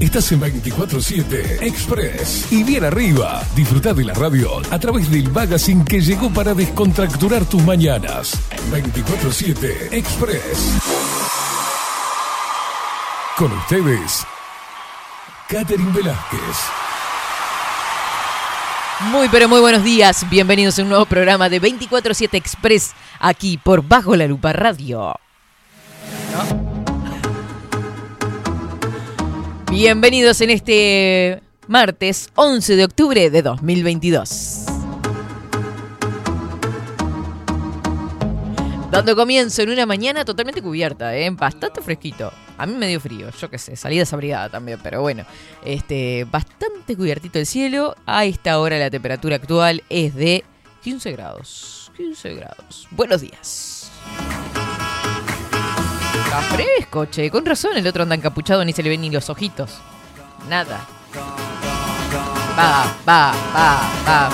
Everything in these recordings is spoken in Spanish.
Estás en 24-7 Express. Y bien arriba, disfruta de la radio a través del magazine que llegó para descontracturar tus mañanas. 24-7 Express. Con ustedes, Catherine Velázquez. Muy pero muy buenos días, bienvenidos a un nuevo programa de 24-7 Express aquí por Bajo la Lupa Radio. Bienvenidos en este martes 11 de octubre de 2022. Dando comienzo en una mañana totalmente cubierta, ¿eh? bastante fresquito. A mí me dio frío, yo qué sé, salí desabrigada también, pero bueno, este, bastante cubiertito el cielo. A esta hora la temperatura actual es de 15 grados. 15 grados. Buenos días. Está fresco, che. Con razón el otro anda encapuchado, ni se le ven ni los ojitos. Nada. Va, va, va, va.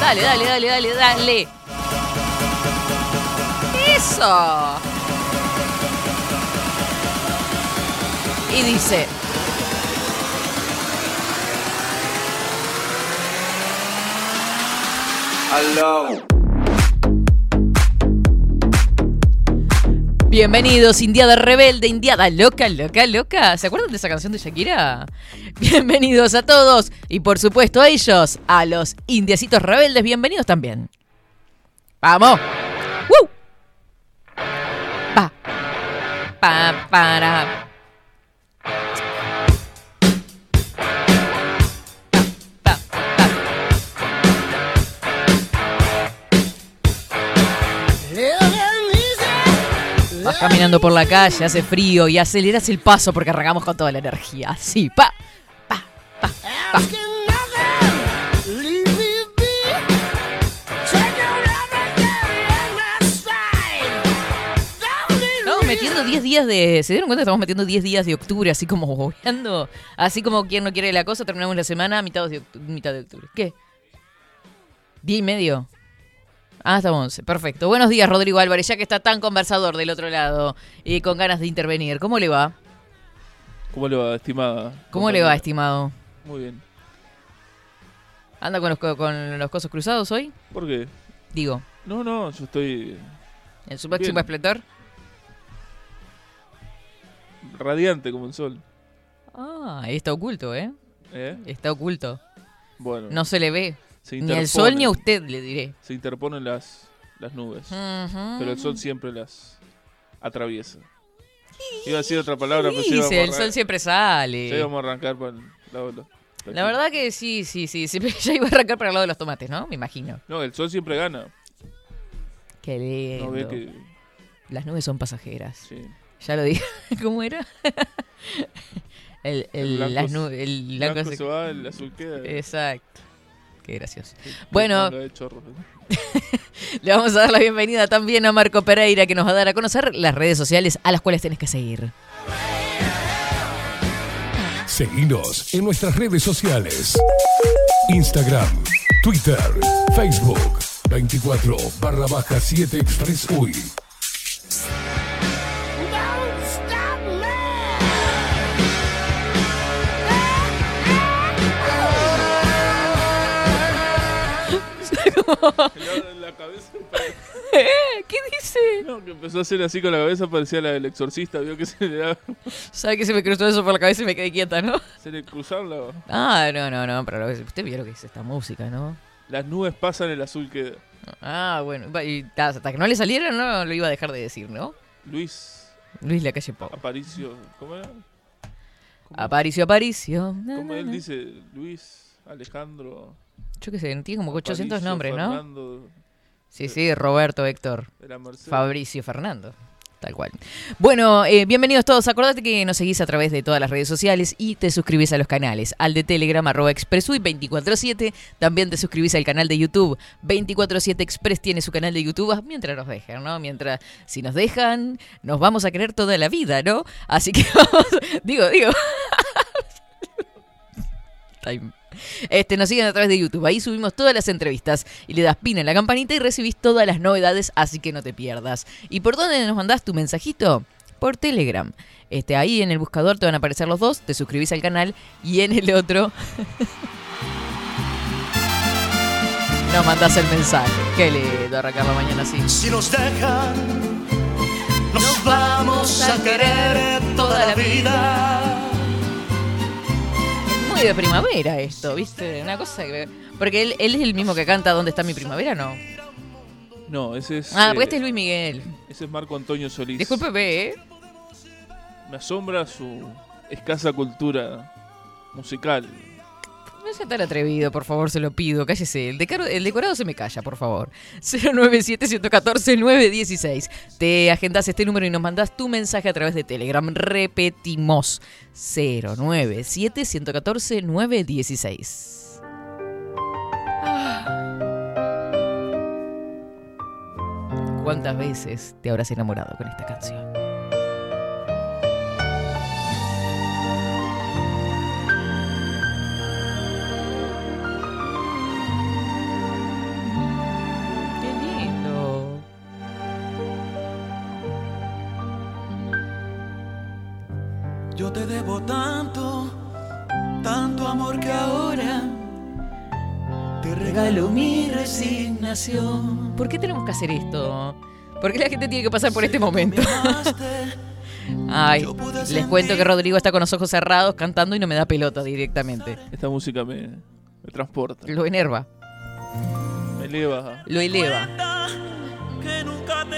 Dale, dale, dale, dale, dale. Eso. Y dice... Bienvenidos, Indiada Rebelde, Indiada Loca, Loca, Loca. ¿Se acuerdan de esa canción de Shakira? Bienvenidos a todos y por supuesto a ellos, a los Indiecitos Rebeldes, bienvenidos también. ¡Vamos! ¡Woo! Pa. Pa, para. Caminando por la calle, hace frío y aceleras el paso porque arrancamos con toda la energía. Así, pa, pa, pa, pa. Estamos metiendo 10 días de. ¿Se dieron cuenta? Estamos metiendo 10 días de octubre, así como bobeando. Así como quien no quiere la cosa, terminamos la semana a mitad de, mitad de octubre. ¿Qué? ¿Día y medio? Ah, hasta 11. Perfecto. Buenos días, Rodrigo Álvarez, ya que está tan conversador del otro lado y con ganas de intervenir. ¿Cómo le va? ¿Cómo le va, estimada? ¿Cómo le va, estimado? Muy bien. ¿Anda con los, co- con los cosos cruzados hoy? ¿Por qué? Digo, No, no, yo estoy en su máximo esplendor. radiante como el sol. Ah, está oculto, ¿eh? ¿Eh? Está oculto. Bueno, No se le ve. Se Ni al sol ni a usted, le diré. Se interponen las, las nubes. Ujú. Pero el sol siempre las atraviesa. Iba a decir otra palabra, pero ya Dice, íbamos, el sol siempre ya sale. íbamos a arrancar para el lado de los- La verdad que sí, sí, sí. Ya iba a arrancar para el lado de los tomates, ¿no? Me imagino. No, el sol siempre gana. Qué lindo. No ve que... Las nubes son pasajeras. Sí. Ya lo dije. ¿Cómo era? el, el, El blanco las se- nu- el El blanco blanco se- se va, el azul queda. Exacto. Qué gracioso. Bueno. Le vamos a dar la bienvenida también a Marco Pereira, que nos va a dar a conocer las redes sociales a las cuales tenés que seguir. Seguinos en nuestras redes sociales. Instagram, Twitter, Facebook, 24 barra baja 7 Express UI. La, la cabeza ¿Eh? ¿Qué dice? No, que empezó a hacer así con la cabeza, parecía la del exorcista, vio que se le, da- ¿Sabe que se me cruzó eso por la cabeza y me quedé quieta, no? se le cruzaron la- Ah, no, no, no, pero lo- usted vio lo que es esta música, ¿no? las nubes pasan, el azul queda. Ah, bueno, y ta- hasta que no le saliera no lo iba a dejar de decir, ¿no? Luis Luis Lacalle Pou. Aparicio, ¿cómo era? ¿Cómo, Aparicio, Aparicio. Na, él dice? Luis, Alejandro. Yo qué sé, tiene como 800 Aparicio, nombres, ¿no? Fernando, Sí, sí, Roberto, Héctor. Fabricio, Fernando. Tal cual. Bueno, eh, bienvenidos todos. Acordate que nos seguís a través de todas las redes sociales y te suscribís a los canales. Al de Telegram, arroba expresui 247. También te suscribís al canal de YouTube. 247 Express tiene su canal de YouTube ah, mientras nos dejen, ¿no? Mientras, si nos dejan, nos vamos a querer toda la vida, ¿no? Así que vamos, digo, digo. Time. Este, nos siguen a través de YouTube. Ahí subimos todas las entrevistas y le das pin en la campanita y recibís todas las novedades, así que no te pierdas. ¿Y por dónde nos mandás tu mensajito? Por Telegram. Este, ahí en el buscador te van a aparecer los dos, te suscribís al canal y en el otro nos mandás el mensaje. Qué lindo arrancar la mañana así. Si nos dejan, nos vamos a querer toda la vida. De primavera esto, ¿viste? Una cosa que... Porque él, él es el mismo que canta ¿Dónde está mi primavera? No. No, ese es. Ah, eh, porque este es Luis Miguel. Ese es Marco Antonio Solís. Discúlpeme, ¿eh? Me asombra su escasa cultura musical. No sea tan atrevido, por favor, se lo pido. Cállese. El, decorado se me calla, por favor. 097-114-916. Te agendas este número y nos mandas tu mensaje a través de Telegram. Repetimos. 097-114-916. ¿Cuántas veces te habrás enamorado con esta canción? Yo te debo tanto, tanto amor que ahora te regalo mi resignación. ¿Por qué tenemos que hacer esto? ¿Por qué la gente tiene que pasar por este momento? Ay, les cuento que Rodrigo está con los ojos cerrados cantando y no me da pelota directamente. Esta música me, me transporta, Lo enerva, me eleva. lo eleva.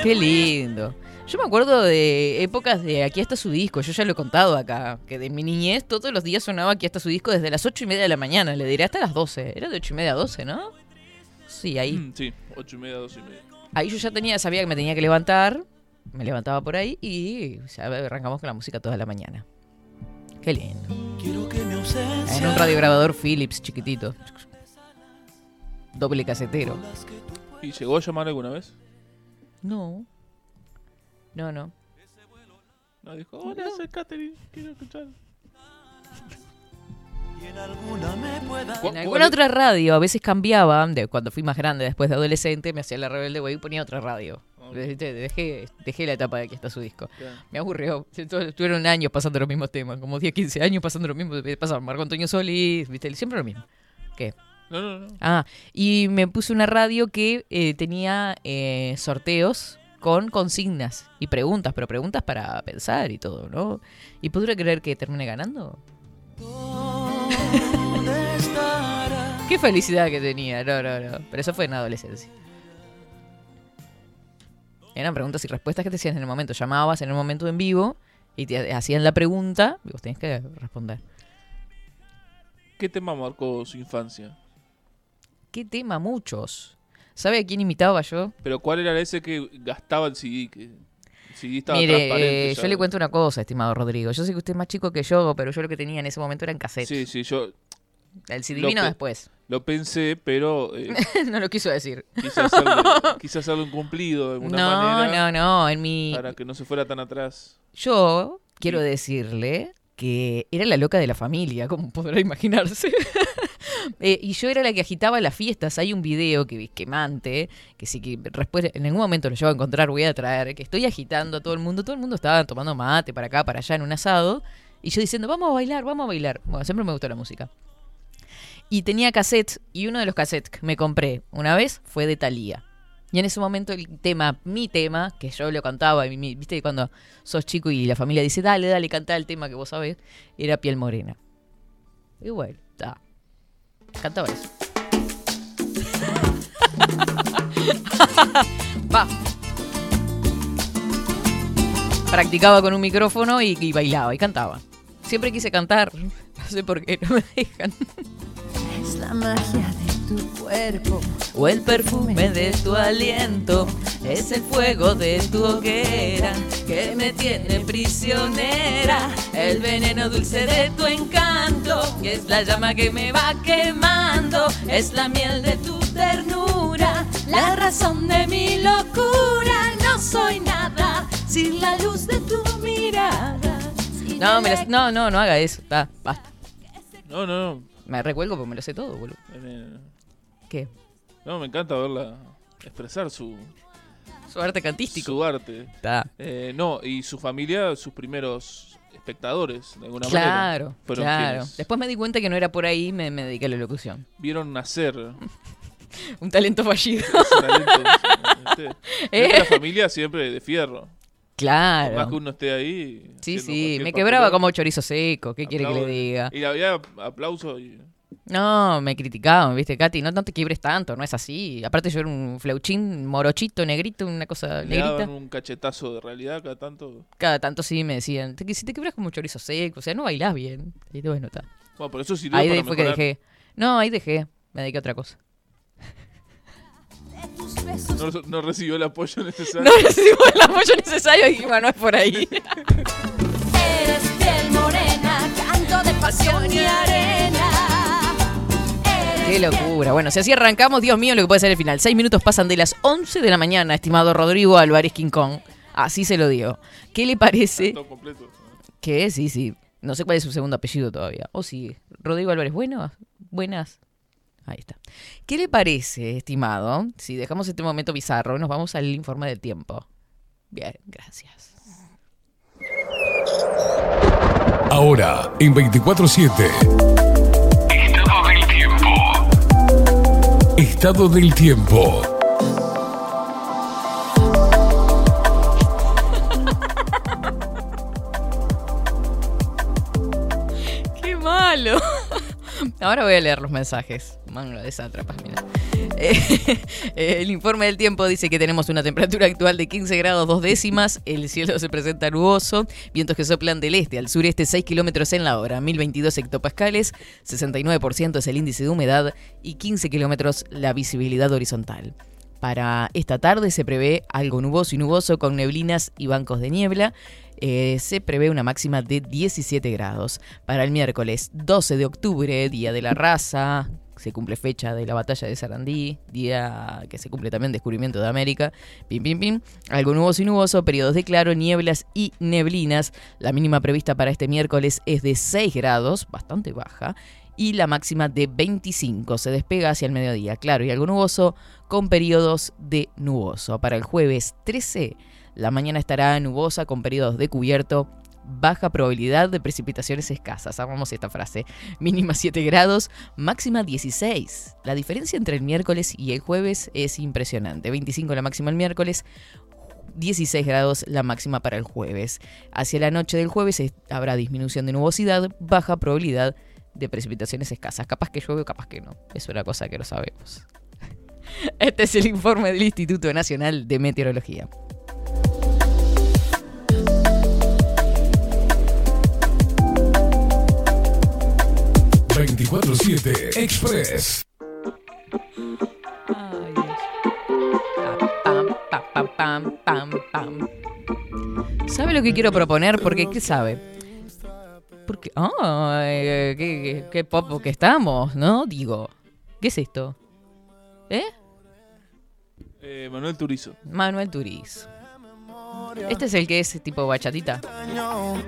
Qué lindo. Yo me acuerdo de épocas de Aquí está su disco, yo ya lo he contado acá, que de mi niñez todos los días sonaba Aquí está su disco desde las 8 y media de la mañana, le diré hasta las 12. Era de 8 y media a 12, ¿no? Sí, ahí. Mm, Sí, ocho y media, dos y media. Ahí yo ya tenía, sabía que me tenía que levantar, me levantaba por ahí y ya arrancamos con la música toda la mañana. Qué lindo. Quiero que mi En un radiograbador Philips chiquitito. Doble casetero. ¿Y llegó a llamar alguna vez? No. No, no. No, dijo, hola, soy Katherine, quiero escuchar. y en alguna me otra radio, a veces cambiaba, de cuando fui más grande, después de adolescente, me hacía la rebelde güey y ponía otra radio. Ok. Viste, Dejé, dejé la etapa de aquí está su disco. Ya. Me aburrió. Estuvieron años pasando los mismos temas, como 10, 15 años pasando los mismos. Pasaba Marco Antonio Solís, ¿viste? siempre lo mismo. ¿Qué? No, no, no. Ah, y me puse una radio que eh, tenía eh, sorteos con consignas y preguntas, pero preguntas para pensar y todo, ¿no? ¿Y podría creer que termine ganando? ¿Dónde estará? Qué felicidad que tenía, no, no, no. Pero eso fue en la adolescencia. Eran preguntas y respuestas que te hacían en el momento. Llamabas en el momento en vivo y te hacían la pregunta y vos tenías que responder. ¿Qué tema marcó su infancia? ¿Qué tema? Muchos. ¿Sabe a quién imitaba yo? Pero ¿cuál era ese que gastaba el CD? Que estaba Mire, transparente eh, yo le cuento una cosa, estimado Rodrigo. Yo sé que usted es más chico que yo, pero yo lo que tenía en ese momento eran cassettes. Sí, sí, yo El CD vino después. lo pensé, pero eh, no lo quiso decir. quise, hacerlo, quise hacerlo incumplido de alguna No, manera no, no. En mi. para que no se fuera tan atrás. Yo quiero decirle que era la loca de la familia, como podrá imaginarse. Eh, y yo era la que agitaba las fiestas. Hay un video que quemante, que sí que después en algún momento lo llevo a encontrar, voy a traer, que estoy agitando a todo el mundo. Todo el mundo estaba tomando mate para acá, para allá en un asado. Y yo diciendo, vamos a bailar, vamos a bailar. Bueno, siempre me gustó la música. Y tenía cassettes, y uno de los cassettes que me compré una vez fue de Thalía. Y en ese momento el tema, mi tema, que yo lo cantaba, y mi- viste cuando sos chico y la familia dice, dale, dale, canta el tema que vos sabés, era Piel Morena. Y bueno, está. Cantaba eso. Va. Practicaba con un micrófono y, y bailaba y cantaba. Siempre quise cantar, no sé por qué, no me dejan. Es la magia de tu cuerpo o el perfume de tu aliento. Es el fuego de tu hoguera que me tiene prisionera. El veneno dulce de tu encanto, que es la llama que me va quemando. Es la miel de tu ternura, la razón de mi locura. No soy nada sin la luz de tu mirada. No, me las- no, no, no haga eso. Está, basta. No, no, no. Me recuelgo porque me lo sé todo, boludo. ¿Qué? No, me encanta verla expresar su, Su arte cantístico. su arte. Está. Eh, no, y su familia, sus primeros espectadores, de alguna manera. Claro, Fueron claro. Después me di cuenta que no era por ahí, me, me dediqué a la locución. Vieron nacer Un talento fallido. ese talento. Eh. Nuestra familia siempre de fierro. Por más Claro. que uno esté ahí. Sí, sí, me quebraba como chorizo seco. ¿Qué quiere que le diga? Y había aplauso y No, me criticaban, viste, Katy, no, no te quiebres tanto, no es así. Aparte yo era un flauchín morochito, negrito, una cosa le daban negrita. un cachetazo de realidad cada tanto. Cada tanto sí me decían, "Te- si te quebras como chorizo seco, o sea, no bailás bien. Y bueno, está. Bueno, por eso sirvió Ahí para de- fue que dejé. No, ahí dejé, me dediqué a otra cosa. No, no recibió el apoyo necesario. No recibimos el apoyo necesario y dije, bueno, no es por ahí. Eres piel morena, canto de pasión y arena. Qué locura. Bueno, si así arrancamos, Dios mío, lo que puede ser el final. Seis minutos pasan de las 11 de la mañana, estimado Rodrigo Álvarez King Kong. Así se lo digo. ¿Qué le parece? Que sí, sí. No sé cuál es su segundo apellido todavía. O sí. Rodrigo Álvarez, bueno, buenas. Ahí está. ¿Qué le parece, estimado? Si dejamos este momento bizarro, nos vamos al informe del tiempo. Bien, gracias. Ahora, en 24-7. Estado del tiempo. ¡Qué malo! Ahora voy a leer los mensajes. Mano de sátrapas, mira. El informe del tiempo dice que tenemos una temperatura actual de 15 grados dos décimas, el cielo se presenta nuboso, vientos que soplan del este al sureste 6 kilómetros en la hora, 1022 hectopascales, 69% es el índice de humedad y 15 kilómetros la visibilidad horizontal. Para esta tarde se prevé algo nuboso y nuboso con neblinas y bancos de niebla. Eh, se prevé una máxima de 17 grados. Para el miércoles 12 de octubre, Día de la Raza, se cumple fecha de la batalla de Sarandí, día que se cumple también descubrimiento de América. Pim, pim, pim. Algo nuboso y nuboso, periodos de claro, nieblas y neblinas. La mínima prevista para este miércoles es de 6 grados, bastante baja. Y la máxima de 25. Se despega hacia el mediodía, claro, y algo nuboso con periodos de nuboso. Para el jueves 13, la mañana estará nubosa con periodos de cubierto. Baja probabilidad de precipitaciones escasas. Amamos esta frase. Mínima 7 grados, máxima 16. La diferencia entre el miércoles y el jueves es impresionante. 25 la máxima el miércoles, 16 grados la máxima para el jueves. Hacia la noche del jueves es- habrá disminución de nubosidad, baja probabilidad de precipitaciones escasas. Capaz que llueve o capaz que no. Es una cosa que no sabemos. Este es el informe del Instituto Nacional de Meteorología. 24-7 Express. Ay, Dios. Pam, pam, pam, pam, pam, pam. ¿Sabe lo que quiero proponer? Porque, ¿qué sabe? Porque, ¡ay! qué, qué, qué popo que estamos, ¿no? Digo, ¿qué es esto? ¿Eh? Eh, Manuel Turizo. Manuel Turiz. Este es el que es tipo bachatita. Uh.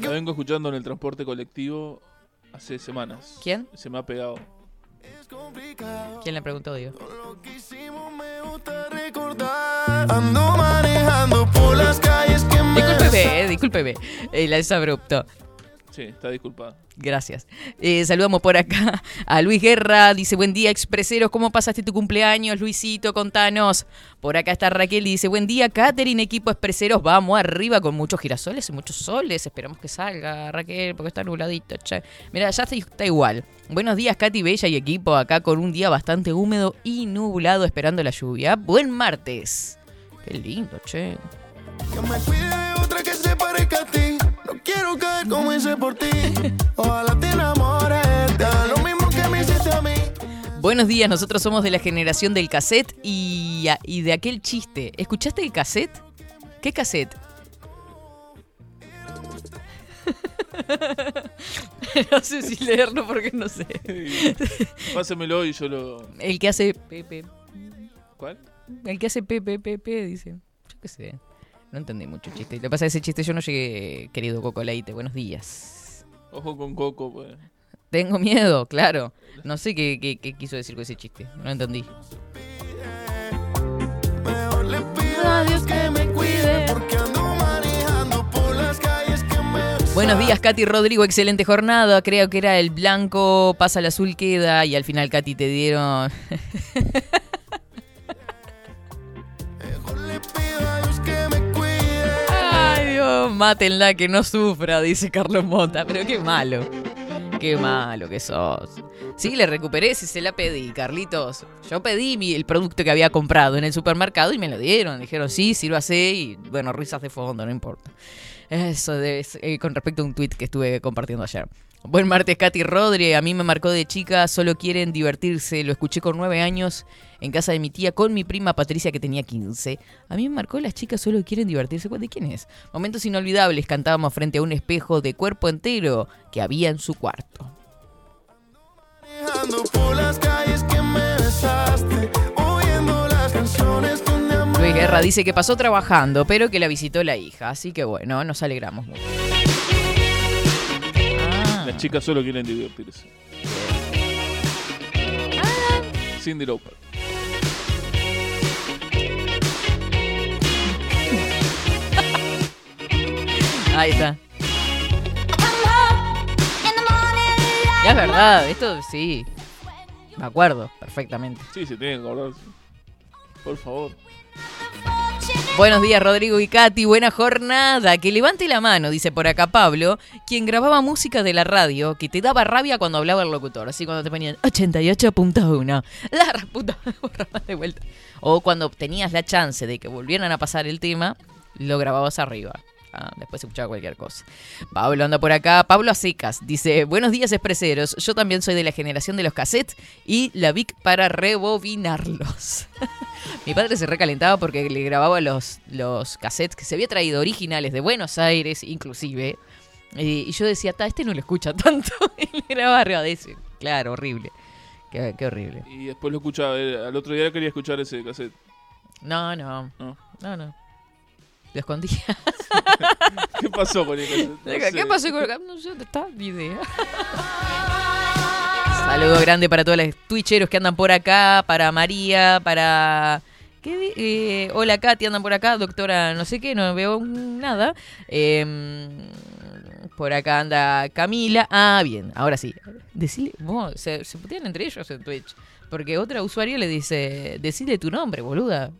La vengo escuchando en el transporte colectivo hace semanas. ¿Quién? Se me ha pegado. ¿Quién le preguntó, lo recordar. Ando manejando por las calles que me Discúlpeme, eh, discúlpeme. Eh, la es abrupto. Sí, está disculpada. Gracias. Eh, saludamos por acá a Luis Guerra. Dice, buen día, expreseros. ¿Cómo pasaste tu cumpleaños, Luisito? Contanos. Por acá está Raquel. y Dice, buen día, Catherine, equipo expreseros. Vamos arriba con muchos girasoles y muchos soles. Esperamos que salga, Raquel, porque está nubladito. Che. Mira, ya está, igual. Buenos días, Katy Bella y equipo. Acá con un día bastante húmedo y nublado esperando la lluvia. Buen martes. Qué lindo, che. Que me cuide de otra que a hice por ti. Ojalá te enamores. Te lo Buenos días, nosotros somos de la generación del cassette y, y de aquel chiste. ¿Escuchaste el cassette? ¿Qué cassette? no sé si leerlo porque no sé. Pásemelo y yo lo. El que hace Pepe. ¿Cuál? El que hace Pepe, Pepe, dice. Yo qué sé. No entendí mucho el chiste. Lo que pasa es que ese chiste yo no llegué, querido Coco Leite. Buenos días. Ojo con Coco, pues. Tengo miedo, claro. No sé qué, qué- qué quiso decir con ese chiste. No entendí. Mejor le pido a Dios que me cuide porque ando manejando por las calles que me Buenos días, Katy Rodrigo. Excelente jornada. Creo que era el blanco, pasa el azul, queda. Y al final, Katy, te dieron. Dios, mátenla que no sufra, dice Carlos Mota. Pero qué malo. Qué malo que sos. Sí, le recuperé si se la pedí, Carlitos. Yo pedí mi- el producto que había comprado en el supermercado y me lo dieron. Dijeron, sí, sírvase y, bueno, risas de fondo, no importa. Eso ser- eh, con respecto a un tweet que estuve compartiendo ayer. Buen martes, Katy Rodri. A mí me marcó de chica, solo quieren divertirse. Lo escuché con nueve años en casa de mi tía con mi prima Patricia que tenía 15. A mí me marcó las chicas solo quieren divertirse. ¿De quién es? Momentos inolvidables. Cantábamos frente a un espejo de cuerpo entero que había en su cuarto. Luis Guerra dice que pasó trabajando, pero que la visitó la hija. Así que bueno, nos alegramos mucho. Las chicas solo quieren divertirse. Cindy Lauper. Ahí está. Ya es verdad, esto sí. Me acuerdo perfectamente. Sí, se tienen que acordar. Por favor. Buenos días, Rodrigo y Katy. Buena jornada. Que levante la mano, dice por acá Pablo, quien grababa música de la radio que te daba rabia cuando hablaba el locutor. Así cuando te ponían 88.1. La puta, de vuelta. O cuando tenías la chance de que volvieran a pasar el tema, lo grababas arriba. Ah, después se escuchaba cualquier cosa. Pablo anda por acá. Pablo Acecas dice: Buenos días, expreseros. Yo también soy de la generación de los cassettes y la Vic para rebobinarlos. Mi padre se recalentaba porque le grababa los, los cassettes que se había traído originales de Buenos Aires, inclusive. Y, y yo decía, ta, este no lo escucha tanto. y le grababa arriba de ese. Claro, horrible. Qué, qué horrible. Y después lo escuchaba. eh, Al otro día quería escuchar ese cassette. No, no, No. no, no. Lo escondía. ¿Qué pasó con el ¿Qué pasó con el No sé dónde está ni idea. Saludo grande para todos los twitcheros que andan por acá, para María, para... ¿Qué di- eh, hola Katy, andan por acá, doctora, no sé qué, no veo nada. Em, por acá anda Camila. Ah, bien, ahora sí. Decile, vos, se, se putean entre ellos en Twitch. Porque otra usuario le dice, decile tu nombre, boluda.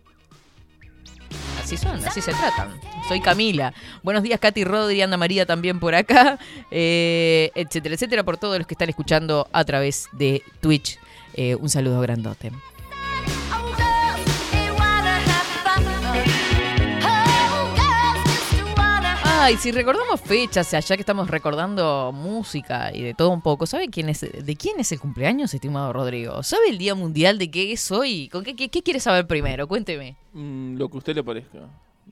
Así son, así se tratan. Soy Camila. Buenos días, Katy Rodri, Anda María también por acá, eh, etcétera, etcétera, por todos los que están escuchando a través de Twitch. Eh, un saludo grandote. Ay, si recordamos fechas, allá que estamos recordando música y de todo un poco, ¿sabe quién es, de quién es el cumpleaños, estimado Rodrigo? ¿Sabe el Día Mundial de qué es hoy? ¿Con qué, qué, qué quiere saber primero? Cuénteme. Mm, lo que a usted le parezca.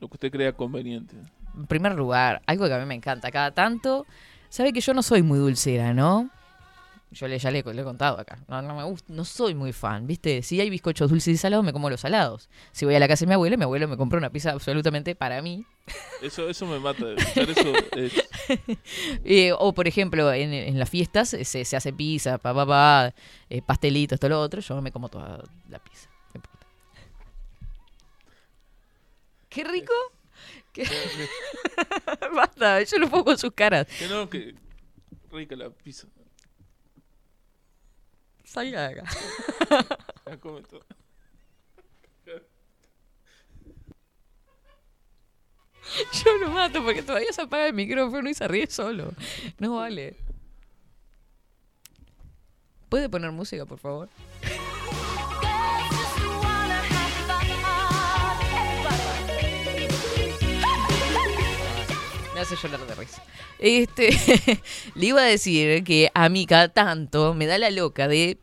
Lo que usted crea conveniente. En primer lugar, algo que a mí me encanta cada tanto. Sabe que yo no soy muy dulcera, ¿no? Yo le, ya le, le he contado acá. No, no me gusta, no soy muy fan, ¿viste? Si hay bizcochos dulces y salados, me como los salados. Si voy a la casa de mi abuela, mi abuelo me compra una pizza absolutamente para mí. Eso, eso me mata. Eso es- Eh, o, por ejemplo, en, en las fiestas eh, se, se hace pizza, pa, pa, pa, eh, pastelitos, todo lo otro. Yo me como toda la pizza. ¡Qué rico! ¿Qué? Basta, yo lo pongo con sus caras. que no, que rica la pizza. Salga de acá. La come todo. Yo lo mato porque todavía se apaga el micrófono y se ríe solo. No vale. ¿Puede poner música, por favor? Me hace llorar de risa. Este, le iba a decir que a mí cada tanto me da la loca de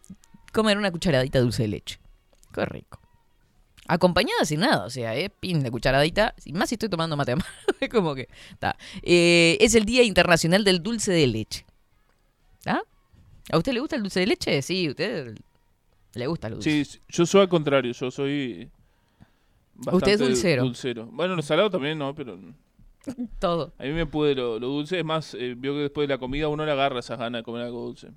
comer una cucharadita de dulce de leche. Qué rico. Acompañada sin nada, o sea, eh, pin de cucharadita, y más si estoy tomando mate es como que está. Eh, es el Día Internacional del Dulce de Leche. ¿Ah? ¿A usted le gusta el dulce de leche? Sí, a usted le gusta el dulce. Sí, sí, yo soy al contrario, yo soy. Usted es bastante dulcero. dulcero. Bueno, lo salado también no, pero. Todo. A mí me pude lo, lo dulce. Es más, eh, veo que después de la comida uno le agarra esas ganas de comer algo dulce.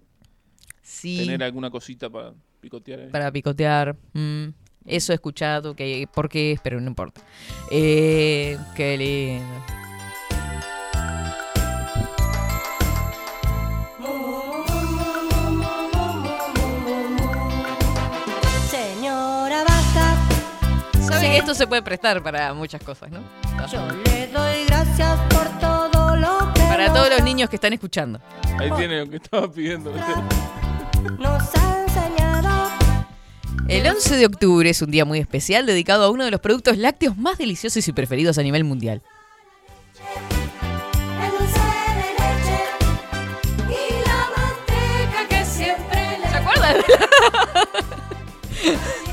Sí. Tener alguna cosita para picotear ahí. para picotear. mm, eso he escuchado, que por qué es, pero no importa. Eh, qué lindo. Señora, basta. Sabe que esto se puede prestar para muchas cosas, ¿no? Yo le doy gracias Para todos los niños que están escuchando. Ahí tiene lo que estaba pidiendo. Nos ha enseñado. El 11 de octubre es un día muy especial dedicado a uno de los productos lácteos más deliciosos y preferidos a nivel mundial. ¿Se acuerdan?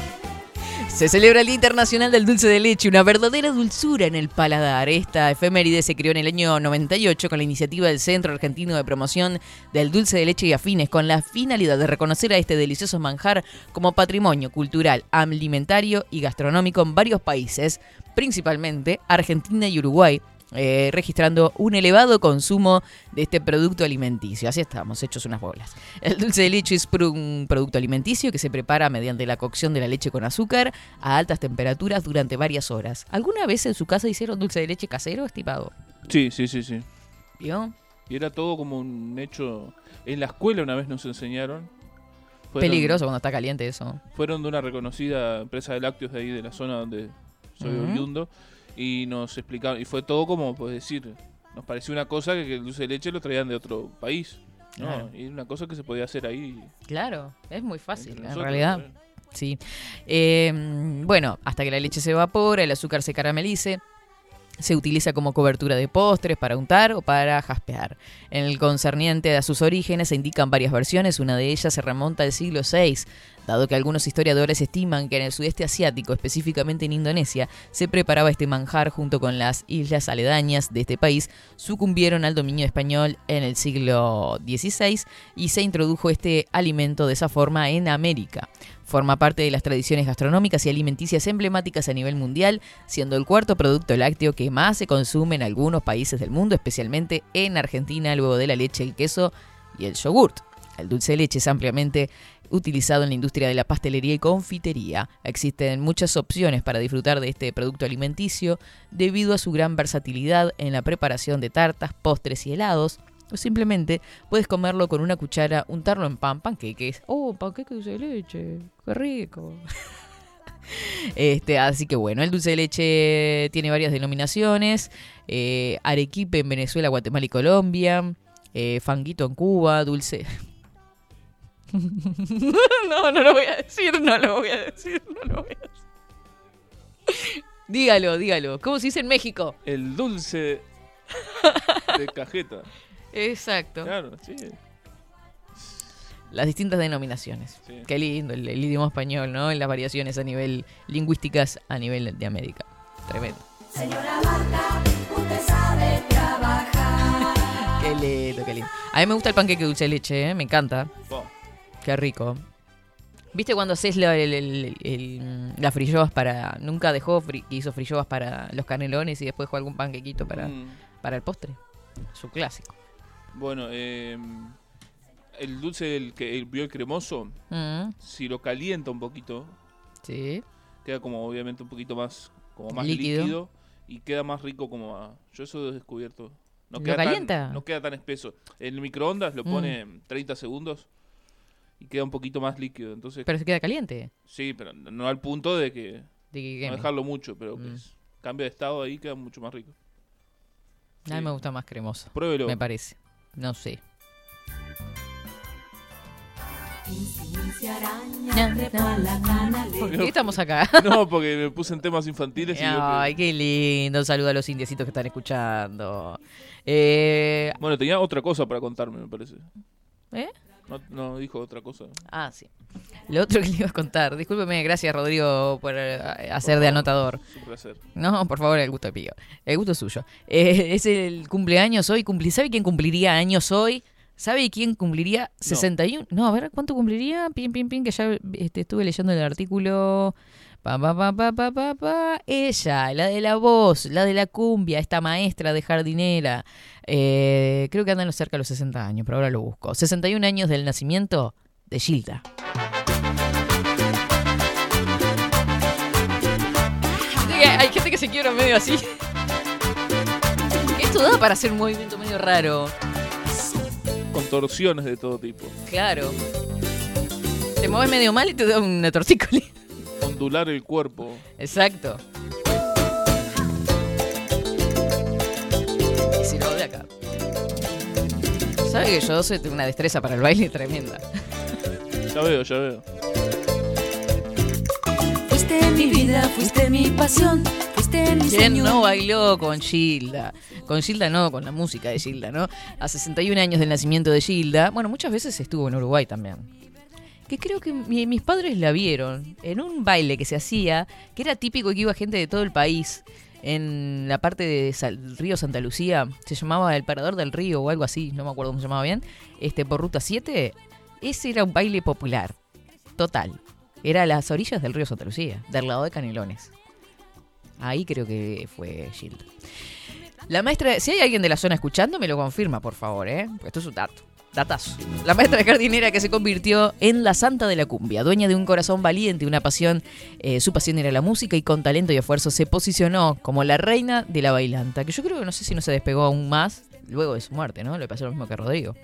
Se celebra el Día Internacional del Dulce de Leche, una verdadera dulzura en el paladar. Esta efeméride se creó en el año 98 con la iniciativa del Centro Argentino de Promoción del Dulce de Leche y Afines, con la finalidad de reconocer a este delicioso manjar como patrimonio cultural, alimentario y gastronómico en varios países, principalmente Argentina y Uruguay, eh, registrando un elevado consumo de este producto alimenticio. Así estamos, hechos unas bolas. El dulce de leche es un producto alimenticio que se prepara mediante la cocción de la leche con azúcar a altas temperaturas durante varias horas. ¿Alguna vez en su casa hicieron dulce de leche casero, estimado? Sí, sí, sí, sí. ¿Vio? Y era todo como un hecho. En la escuela una vez nos enseñaron. Fueron- Peligroso cuando está caliente eso. Fueron de una reconocida empresa de lácteos de ahí, de la zona donde soy oriundo. Y nos explicaron. Y fue todo como, pues decir. Nos pareció una cosa que, que el dulce de leche lo traían de otro país. ¿no? Claro. Y una cosa que se podía hacer ahí. Claro, es muy fácil, en realidad. ¿eh? Sí. Eh, bueno, hasta que la leche se evapora, el azúcar se caramelice. Se utiliza como cobertura de postres para untar o para jaspear. En el concerniente a sus orígenes se indican varias versiones, una de ellas se remonta al siglo VI, dado que algunos historiadores estiman que en el sudeste asiático, específicamente en Indonesia, se preparaba este manjar junto con las islas aledañas de este país, sucumbieron al dominio español en el siglo XVI y se introdujo este alimento de esa forma en América. Forma parte de las tradiciones gastronómicas y alimenticias emblemáticas a nivel mundial, siendo el cuarto producto lácteo que más se consume en algunos países del mundo, especialmente en Argentina, luego de la leche, el queso y el yogurt. El dulce de leche es ampliamente utilizado en la industria de la pastelería y confitería. Existen muchas opciones para disfrutar de este producto alimenticio debido a su gran versatilidad en la preparación de tartas, postres y helados. O simplemente puedes comerlo con una cuchara, untarlo en pan, panqueques. Oh, panqueque de dulce de leche, qué rico. Este, así que bueno, el dulce de leche tiene varias denominaciones. eh, arequipe en Venezuela, Guatemala y Colombia. eh, fanguito en Cuba, dulce... no, no lo voy a decir, no lo voy a decir, no lo voy a decir. Dígalo, dígalo. ¿Cómo se dice en México? El dulce de cajeta. Exacto. Claro, sí. Las distintas denominaciones. Sí. Qué lindo el, el idioma español, ¿no? En las variaciones a nivel lingüísticas a nivel de América. Tremendo. Señora Marta, usted sabe trabajar. Qué lindo, qué lindo. A mí me gusta el panqueque dulce de leche, ¿eh? me encanta. Qué rico. ¿Viste cuando haces la, el- el- el- las frilloas para... Nunca dejó fri- que hizo frilloas para los canelones y después dejó algún panquequito para, mm, para el postre? Su clásico. Bueno, eh, el dulce, el que el, vio el cremoso, Mm, si lo calienta un poquito, sí. queda como obviamente un poquito más, como más Líquido. líquido, y queda más rico como a- Yo eso he descubierto. No ¿Lo queda calienta? Tan, no queda tan espeso. En el microondas lo Mm. pone 30 segundos y queda un poquito más líquido. Entonces, Pero se queda caliente. sí, pero no al punto de que De que no dejarlo mucho, pero Mm. pues, cambia de estado ahí queda mucho más rico. A mí Sí. me gusta más cremoso. Pruébelo. Me parece. No sé. ¿Por qué estamos acá? No, porque me puse en temas infantiles y Ay, qué lindo. Un saludo a los indiecitos que están escuchando. Eh, Bueno, tenía otra cosa para contarme, me parece. ¿eh? No, no dijo otra cosa. Ah, sí. Lo otro que le iba a contar. Discúlpeme, gracias Rodrigo por eh, hacer de anotador. Es un placer. No, por favor, el gusto es mío. El gusto es suyo. Eh, es el cumpleaños hoy. Cumpli- ¿Sabe quién cumpliría años hoy? ¿Sabe quién cumpliría 61? No, a ver, ¿cuánto cumpliría? Pin, pin, pin, que ya este, estuve leyendo el artículo. Pa, pa, pa, pa, pa, pa, pa. Ella, la de la voz, la de la cumbia, esta maestra de jardinera. Eh, creo que andan cerca de los 60 años, pero ahora lo busco. 61 años del nacimiento de Gilda. Hay gente que se quiebra medio así. Esto da para hacer un movimiento medio raro. Contorsiones de todo tipo. Claro. Te mueves medio mal y te da una tortícolis. Ondular el cuerpo. Exacto. Y si no, de acá. ¿Sabe que yo soy tengo una destreza para el baile tremenda? Ya veo, ya veo. Fuiste mi vida, fuiste mi pasión, fuiste mi ¿Quién no bailó con Gilda? Con Gilda no, con la música de Gilda, ¿no? A 61 años del nacimiento de Gilda. Bueno, muchas veces estuvo en Uruguay también. Que creo que mi- mis padres la vieron en un baile que se hacía, que era típico que iba gente de todo el país, en la parte de río Santa Lucía, se llamaba El Parador del Río o algo así, no me acuerdo cómo se llamaba bien, este, por Ruta 7. Ese era un baile popular, total. Era a las orillas del río Santa Lucía, del lado de Canelones. Ahí creo que fue Gilda. La maestra, si hay alguien de la zona escuchando, me lo confirma, por favor, ¿eh? Porque esto es un dato. La maestra jardinera que se convirtió en la santa de la cumbia, dueña de un corazón valiente, una pasión, eh, su pasión era la música y con talento y esfuerzo se posicionó como la reina de la bailanta, que yo creo que no sé si no se despegó aún más luego de su muerte, ¿no? Le pasó lo mismo que a Rodrigo.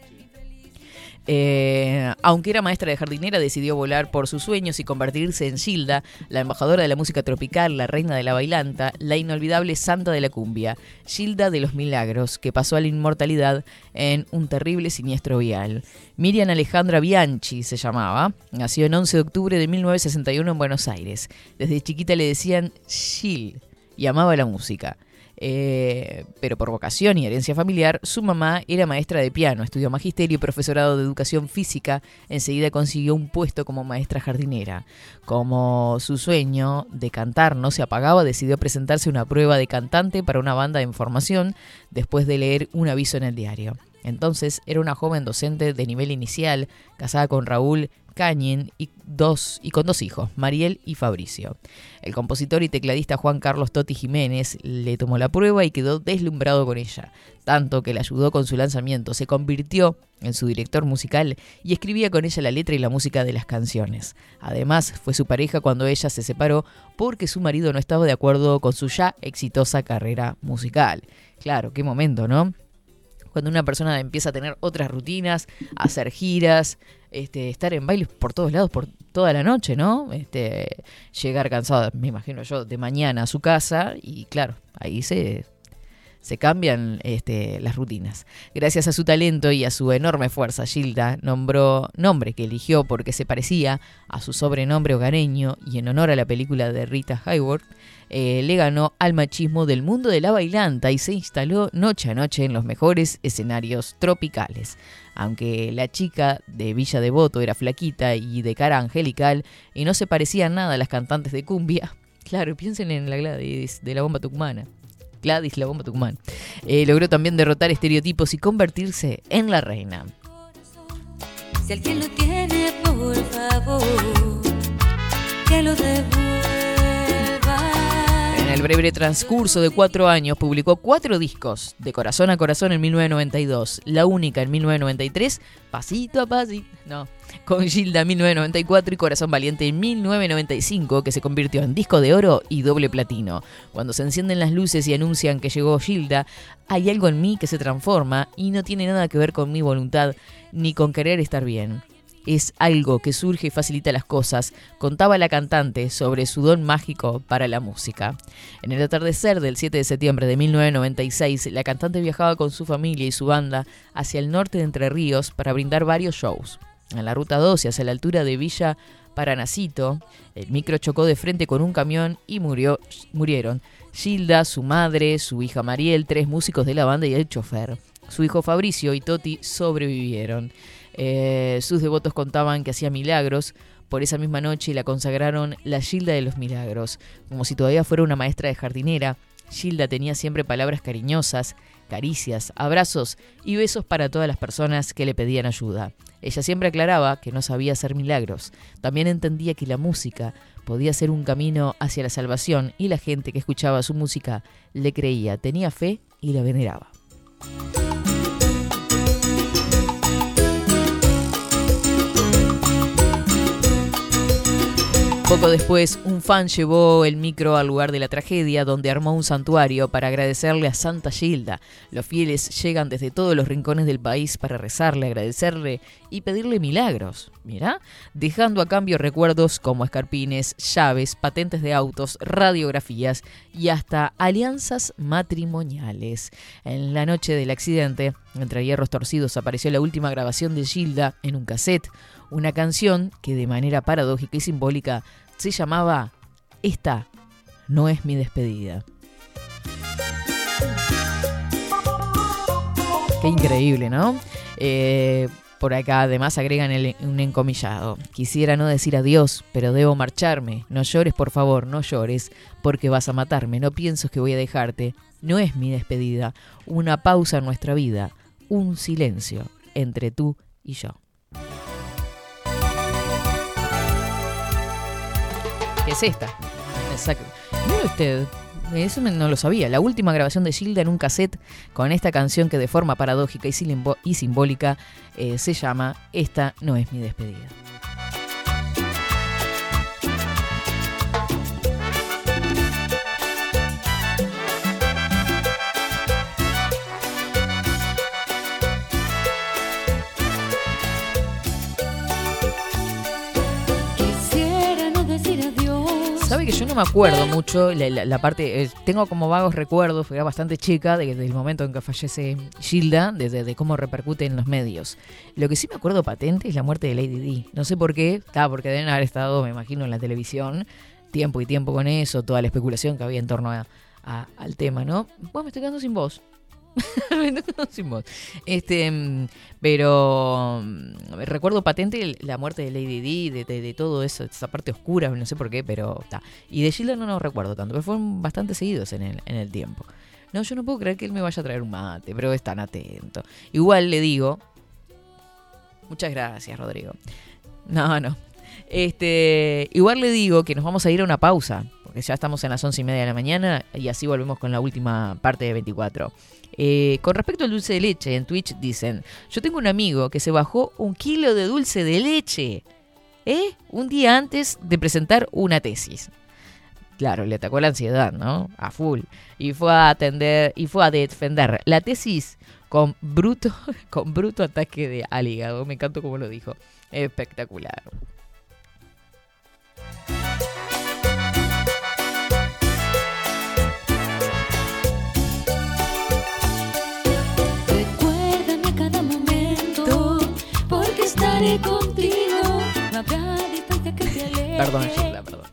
Eh, aunque era maestra de jardinera, decidió volar por sus sueños y convertirse en Gilda, la embajadora de la música tropical, la reina de la bailanta, la inolvidable santa de la cumbia, Gilda de los Milagros, que pasó a la inmortalidad en un terrible siniestro vial. Miriam Alejandra Bianchi se llamaba, nació en 11 de octubre de 1961 en Buenos Aires. Desde chiquita le decían Gil y amaba la música. Eh, pero por vocación y herencia familiar, su mamá era maestra de piano, estudió magisterio y profesorado de educación física, enseguida consiguió un puesto como maestra jardinera. Como su sueño de cantar no se apagaba, decidió presentarse una prueba de cantante para una banda en formación después de leer un aviso en el diario. Entonces era una joven docente de nivel inicial, casada con Raúl Cañen y, dos, y con dos hijos, Mariel y Fabricio. El compositor y tecladista Juan Carlos Totti Jiménez le tomó la prueba y quedó deslumbrado con ella, tanto que le ayudó con su lanzamiento, se convirtió en su director musical y escribía con ella la letra y la música de las canciones. Además, fue su pareja cuando ella se separó porque su marido no estaba de acuerdo con su ya exitosa carrera musical. Claro, qué momento, ¿no? cuando una persona empieza a tener otras rutinas, a hacer giras, este, estar en bailes por todos lados, por toda la noche, ¿no? Este, llegar cansado, me imagino yo, de mañana a su casa y claro, ahí se, se cambian este, las rutinas. Gracias a su talento y a su enorme fuerza, Gilda nombró nombre que eligió porque se parecía a su sobrenombre hogareño y en honor a la película de Rita Hayworth, eh, le ganó al machismo del mundo de la bailanta y se instaló noche a noche en los mejores escenarios tropicales. Aunque la chica de Villa Devoto era flaquita y de cara angelical y no se parecía nada a las cantantes de cumbia, claro, piensen en la Gladys de la bomba tucumana. Gladys, la bomba tucumán. Eh, logró también derrotar estereotipos y convertirse en la reina. Si alguien lo tiene, por favor, que lo devuelva. El breve transcurso de cuatro años publicó cuatro discos, de Corazón a Corazón en 1992, La Única en 1993, Pasito a Pasito, no, con Gilda en 1994 y Corazón Valiente en 1995, que se convirtió en disco de oro y doble platino. Cuando se encienden las luces y anuncian que llegó Gilda, hay algo en mí que se transforma y no tiene nada que ver con mi voluntad ni con querer estar bien es algo que surge y facilita las cosas, contaba la cantante sobre su don mágico para la música. En el atardecer del 7 de septiembre de 1996, la cantante viajaba con su familia y su banda hacia el norte de Entre Ríos para brindar varios shows. En la ruta 12, hacia la altura de Villa Paranacito, el micro chocó de frente con un camión y murió, murieron Gilda, su madre, su hija Mariel, tres músicos de la banda y el chofer. Su hijo Fabricio y Toti sobrevivieron. Eh, sus devotos contaban que hacía milagros. Por esa misma noche la consagraron la Gilda de los Milagros, como si todavía fuera una maestra de jardinera. Gilda tenía siempre palabras cariñosas, caricias, abrazos y besos para todas las personas que le pedían ayuda. Ella siempre aclaraba que no sabía hacer milagros. También entendía que la música podía ser un camino hacia la salvación y la gente que escuchaba su música le creía, tenía fe y la veneraba. Poco después, un fan llevó el micro al lugar de la tragedia, donde armó un santuario para agradecerle a Santa Gilda. Los fieles llegan desde todos los rincones del país para rezarle, agradecerle y pedirle milagros. Mira, dejando a cambio recuerdos como escarpines, llaves, patentes de autos, radiografías y hasta alianzas matrimoniales. En la noche del accidente, entre hierros torcidos, apareció la última grabación de Gilda en un cassette una canción que de manera paradójica y simbólica se llamaba Esta no es mi despedida. Qué increíble, ¿no? Eh, por acá además agregan el- un encomillado. Quisiera no decir adiós, pero debo marcharme. No llores, por favor, no llores, porque vas a matarme. No pienso que voy a dejarte. No es mi despedida. Una pausa en nuestra vida. Un silencio entre tú y yo. Es esta. Exacto. Mire usted, eso no lo sabía. La última grabación de Gilda en un cassette con esta canción que de forma paradójica y simbólica eh, se llama Esta no es mi despedida. No me acuerdo mucho, la, parte, eh, tengo como vagos recuerdos, fui bastante chica, de- desde el momento en que fallece Gilda, desde de cómo repercute en los medios. Lo que sí me acuerdo patente es la muerte de Lady Di. No sé por qué, está porque deben haber estado, me imagino, en la televisión, tiempo y tiempo con eso, toda la especulación que había en torno a- a- al tema, ¿no? Bueno, me estoy quedando sin voz. sin voz. Este, mm, pero mm, recuerdo patente la muerte de Lady Di, de, de- todo eso, esa parte oscura, no sé por qué, pero está. Y de Gilda no lo recuerdo tanto, pero fueron bastante seguidos en el, en el tiempo. No, yo no puedo creer que él me vaya a traer un mate, pero es tan atento. Igual le digo. Muchas gracias, Rodrigo. No, no. Este, igual le digo que nos vamos a ir a una pausa, porque ya estamos en las once y media de la mañana y así volvemos con la última parte de 24. Eh, con respecto al dulce de leche, en Twitch dicen, yo tengo un amigo que se bajó un kilo de dulce de leche, ¿eh? Un día antes de presentar una tesis. Claro, le atacó la ansiedad, ¿no? A full. Y fue a atender, y fue a defender la tesis con bruto, con bruto ataque de al hígado. Me encantó como lo dijo. Espectacular. Perdón, Gilda, perdón.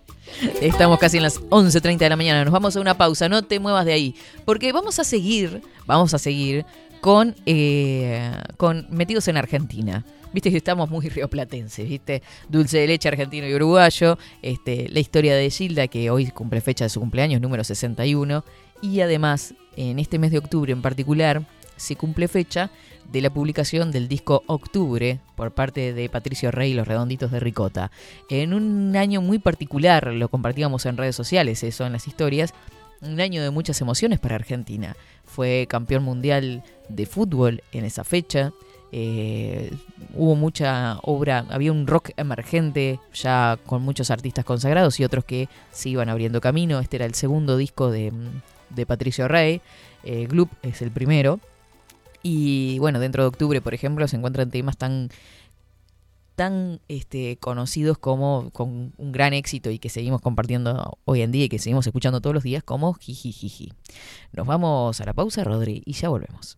Estamos casi en las 11.30 de la mañana. Nos vamos a una pausa. No te muevas de ahí. Porque vamos a seguir, vamos a seguir con, eh, con Metidos en Argentina. Viste que estamos muy rioplatenses, ¿viste? Dulce de leche argentino y uruguayo. Este, la historia de Gilda, que hoy cumple fecha de su cumpleaños, número 61. Y además, en este mes de octubre en particular, se cumple fecha de la publicación del disco Octubre por parte de Patricio Rey y los Redonditos de Ricota. En un año muy particular, lo compartíamos en redes sociales, eso en las historias, un año de muchas emociones para Argentina. Fue campeón mundial de fútbol en esa fecha. eh, hubo mucha obra, había un rock emergente ya con muchos artistas consagrados y otros que se iban abriendo camino. Este era el segundo disco de, de Patricio Rey. Eh, Gloop es el primero. Y bueno, dentro de octubre, por ejemplo, se encuentran temas tan tan este, conocidos como con un gran éxito y que seguimos compartiendo hoy en día y que seguimos escuchando todos los días como Jijijiji. Nos vamos a la pausa, Rodri, y ya volvemos.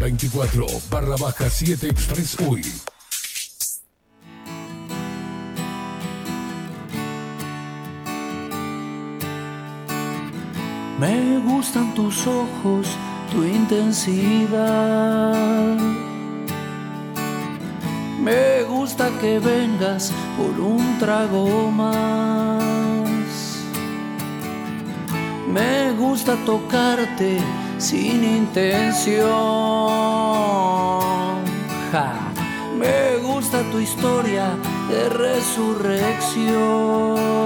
24 barra baja 7 Express UI. Me gustan tus ojos, tu intensidad. Me gusta que vengas por un trago más. Me gusta tocarte sin intención. Me gusta tu historia de resurrección.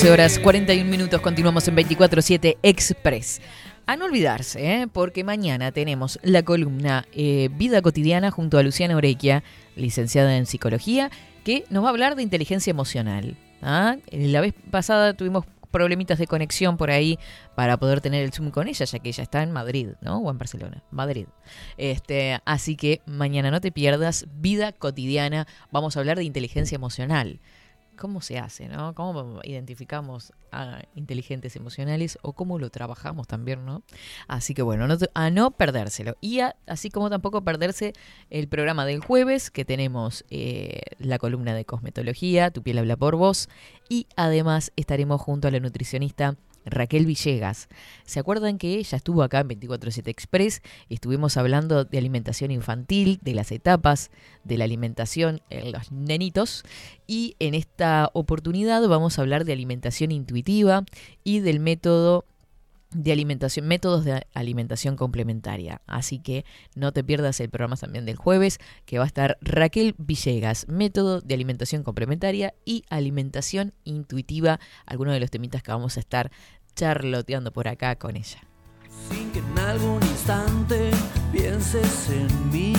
11 horas 41 minutos, continuamos en 24-7 Express. A no olvidarse, ¿eh? porque mañana tenemos la columna eh, Vida Cotidiana junto a Luciana Orequia, licenciada en Psicología, que nos va a hablar de inteligencia emocional. ¿ah? La vez pasada tuvimos problemitas de conexión por ahí para poder tener el Zoom con ella, ya que ella está en Madrid, ¿no? O en Barcelona, Madrid. Este, así que mañana no te pierdas Vida Cotidiana, vamos a hablar de inteligencia emocional cómo se hace, ¿no? Cómo identificamos a inteligentes emocionales o cómo lo trabajamos también, ¿no? Así que bueno, a no perdérselo. Y así como tampoco perderse el programa del jueves, que tenemos eh, la columna de cosmetología, Tu piel habla por vos, y además estaremos junto a la nutricionista Raquel Villegas. ¿Se acuerdan que ella estuvo acá en 24-7 Express? Estuvimos hablando de alimentación infantil, de las etapas de la alimentación en los nenitos. Y en esta oportunidad vamos a hablar de alimentación intuitiva y del método de alimentación, métodos de alimentación complementaria. Así que no te pierdas el programa también del jueves, que va a estar Raquel Villegas, método de alimentación complementaria y alimentación intuitiva, algunos de los temitas que vamos a estar charloteando por acá con ella. Sin que en algún instante pienses en mí.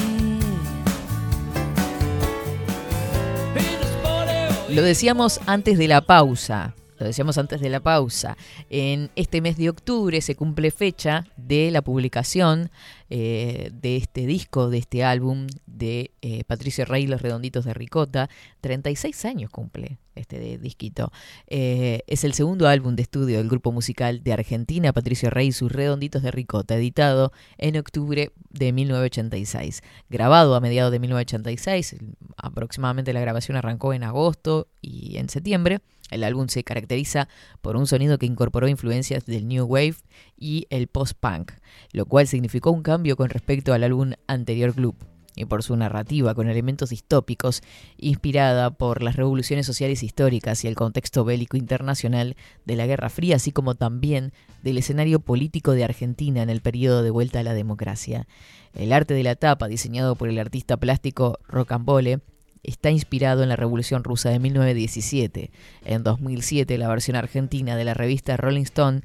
Lo decíamos antes de la pausa lo decíamos antes de la pausa, en este mes de octubre se cumple fecha de la publicación eh, de este disco, de este álbum de eh, Patricio Rey, Los Redonditos de Ricota. 36 años cumple este disquito. Eh, es el segundo álbum de estudio del grupo musical de Argentina, Patricio Rey y sus Redonditos de Ricota, editado en octubre de 1986. Grabado a mediados de 1986, aproximadamente la grabación arrancó en agosto y en septiembre. El álbum se caracteriza por un sonido que incorporó influencias del New Wave y el post-punk, lo cual significó un cambio con respecto al álbum anterior Club y por su narrativa con elementos distópicos, inspirada por las revoluciones sociales históricas y el contexto bélico internacional de la Guerra Fría, así como también del escenario político de Argentina en el periodo de vuelta a la democracia. El arte de la tapa, diseñado por el artista plástico Rocambole, está inspirado en la Revolución Rusa de 1917. En 2007, la versión argentina de la revista Rolling Stone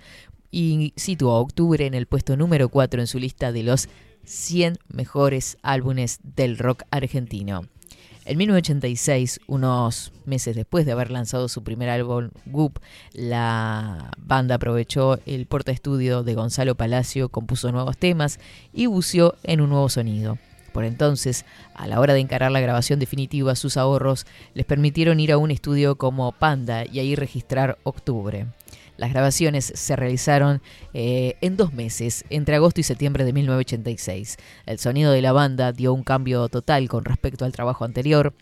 y situó a Octubre en el puesto número 4 en su lista de los 100 mejores álbumes del rock argentino. En 1986, unos meses después de haber lanzado su primer álbum, Goop, la banda aprovechó el porta estudio de Gonzalo Palacio, compuso nuevos temas y buceó en un nuevo sonido. Por entonces, a la hora de encarar la grabación definitiva, sus ahorros les permitieron ir a un estudio como Panda y ahí registrar Octubre. Las grabaciones se realizaron eh, en dos meses, entre agosto y septiembre de 1986. El sonido de la banda dio un cambio total con respecto al trabajo anterior.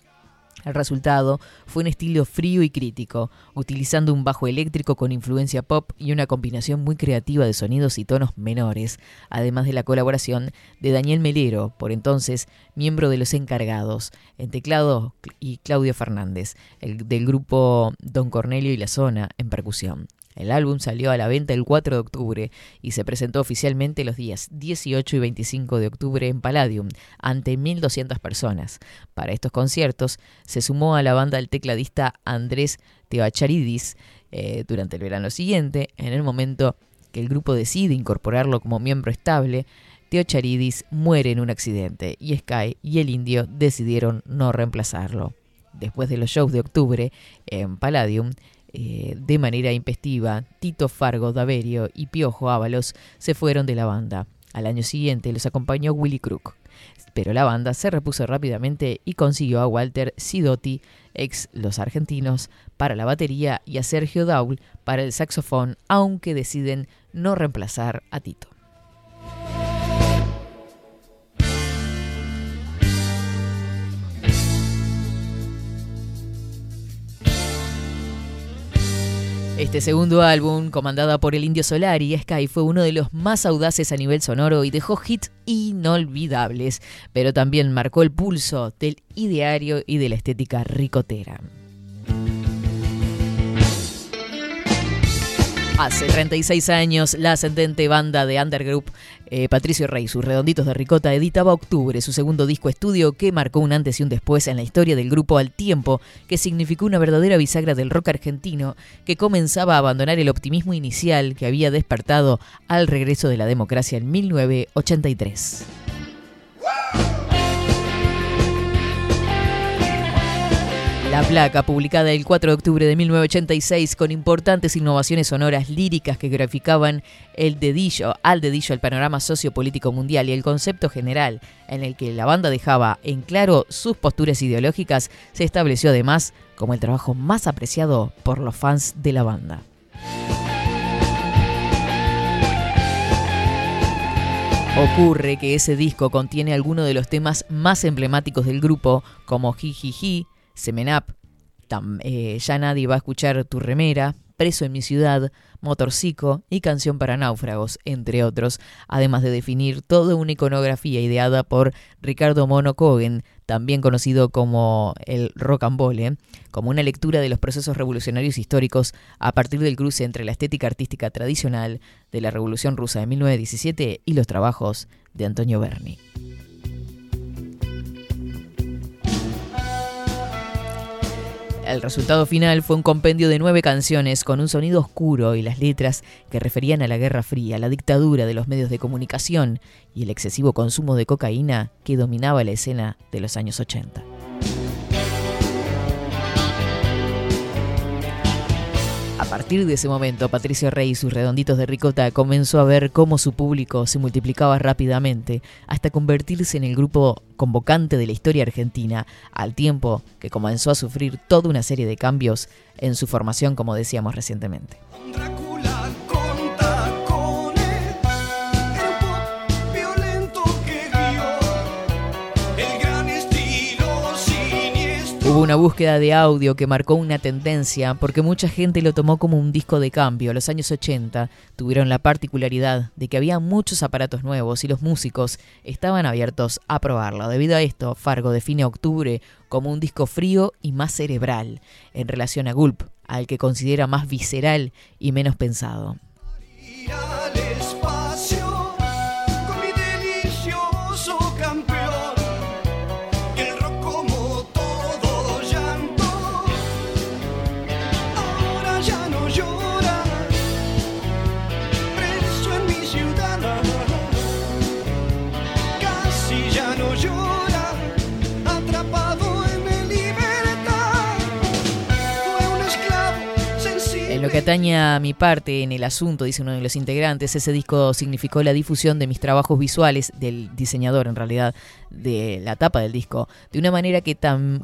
El resultado fue un estilo frío y crítico, utilizando un bajo eléctrico con influencia pop y una combinación muy creativa de sonidos y tonos menores, además de la colaboración de Daniel Melero, por entonces miembro de los encargados, en teclado y Claudio Fernández, el, del grupo Don Cornelio y la Zona en percusión. El álbum salió a la venta el 4 de octubre y se presentó oficialmente los días 18 y 25 de octubre en Palladium ante 1.200 personas. Para estos conciertos se sumó a la banda el tecladista Andrés Teocharidis eh, durante el verano siguiente, en el momento que el grupo decide incorporarlo como miembro estable, Teocharidis muere en un accidente y Sky y el indio decidieron no reemplazarlo. Después de los shows de octubre en Palladium, eh, de manera impestiva, Tito Fargo Daverio y Piojo Ábalos se fueron de la banda. Al año siguiente los acompañó Willy Crook. Pero la banda se repuso rápidamente y consiguió a Walter Sidotti, ex Los Argentinos, para la batería y a Sergio Daul para el saxofón, aunque deciden no reemplazar a Tito. Este segundo álbum, comandada por el Indio Solari, Sky fue uno de los más audaces a nivel sonoro y dejó hits inolvidables, pero también marcó el pulso del ideario y de la estética ricotera. Hace 36 años, la ascendente banda de Undergroup eh, Patricio Rey, sus redonditos de ricota, editaba Octubre, su segundo disco estudio que marcó un antes y un después en la historia del grupo al tiempo, que significó una verdadera bisagra del rock argentino que comenzaba a abandonar el optimismo inicial que había despertado al regreso de la democracia en 1983. La placa, publicada el 4 de octubre de 1986, con importantes innovaciones sonoras líricas que graficaban el dedillo, al dedillo el panorama sociopolítico mundial y el concepto general en el que la banda dejaba en claro sus posturas ideológicas, se estableció además como el trabajo más apreciado por los fans de la banda. Ocurre que ese disco contiene algunos de los temas más emblemáticos del grupo, como Jijiji, Semen Up, eh, Ya nadie va a escuchar tu remera, Preso en mi ciudad, Motorcico y Canción para náufragos, entre otros, además de definir toda una iconografía ideada por Ricardo Mono Cogen, también conocido como el rocambole, como una lectura de los procesos revolucionarios históricos a partir del cruce entre la estética artística tradicional de la Revolución Rusa de 1917 y los trabajos de Antonio Berni. El resultado final fue un compendio de nueve canciones con un sonido oscuro y las letras que referían a la Guerra Fría, la dictadura de los medios de comunicación y el excesivo consumo de cocaína que dominaba la escena de los años 80. A partir de ese momento, Patricio Rey y sus redonditos de ricota comenzó a ver cómo su público se multiplicaba rápidamente hasta convertirse en el grupo convocante de la historia argentina, al tiempo que comenzó a sufrir toda una serie de cambios en su formación, como decíamos recientemente. Hubo una búsqueda de audio que marcó una tendencia porque mucha gente lo tomó como un disco de cambio. Los años 80 tuvieron la particularidad de que había muchos aparatos nuevos y los músicos estaban abiertos a probarlo. Debido a esto, Fargo define Octubre como un disco frío y más cerebral en relación a Gulp, al que considera más visceral y menos pensado. Lo que atañe a mi parte en el asunto, dice uno de los integrantes, ese disco significó la difusión de mis trabajos visuales, del diseñador en realidad, de la tapa del disco, de una manera que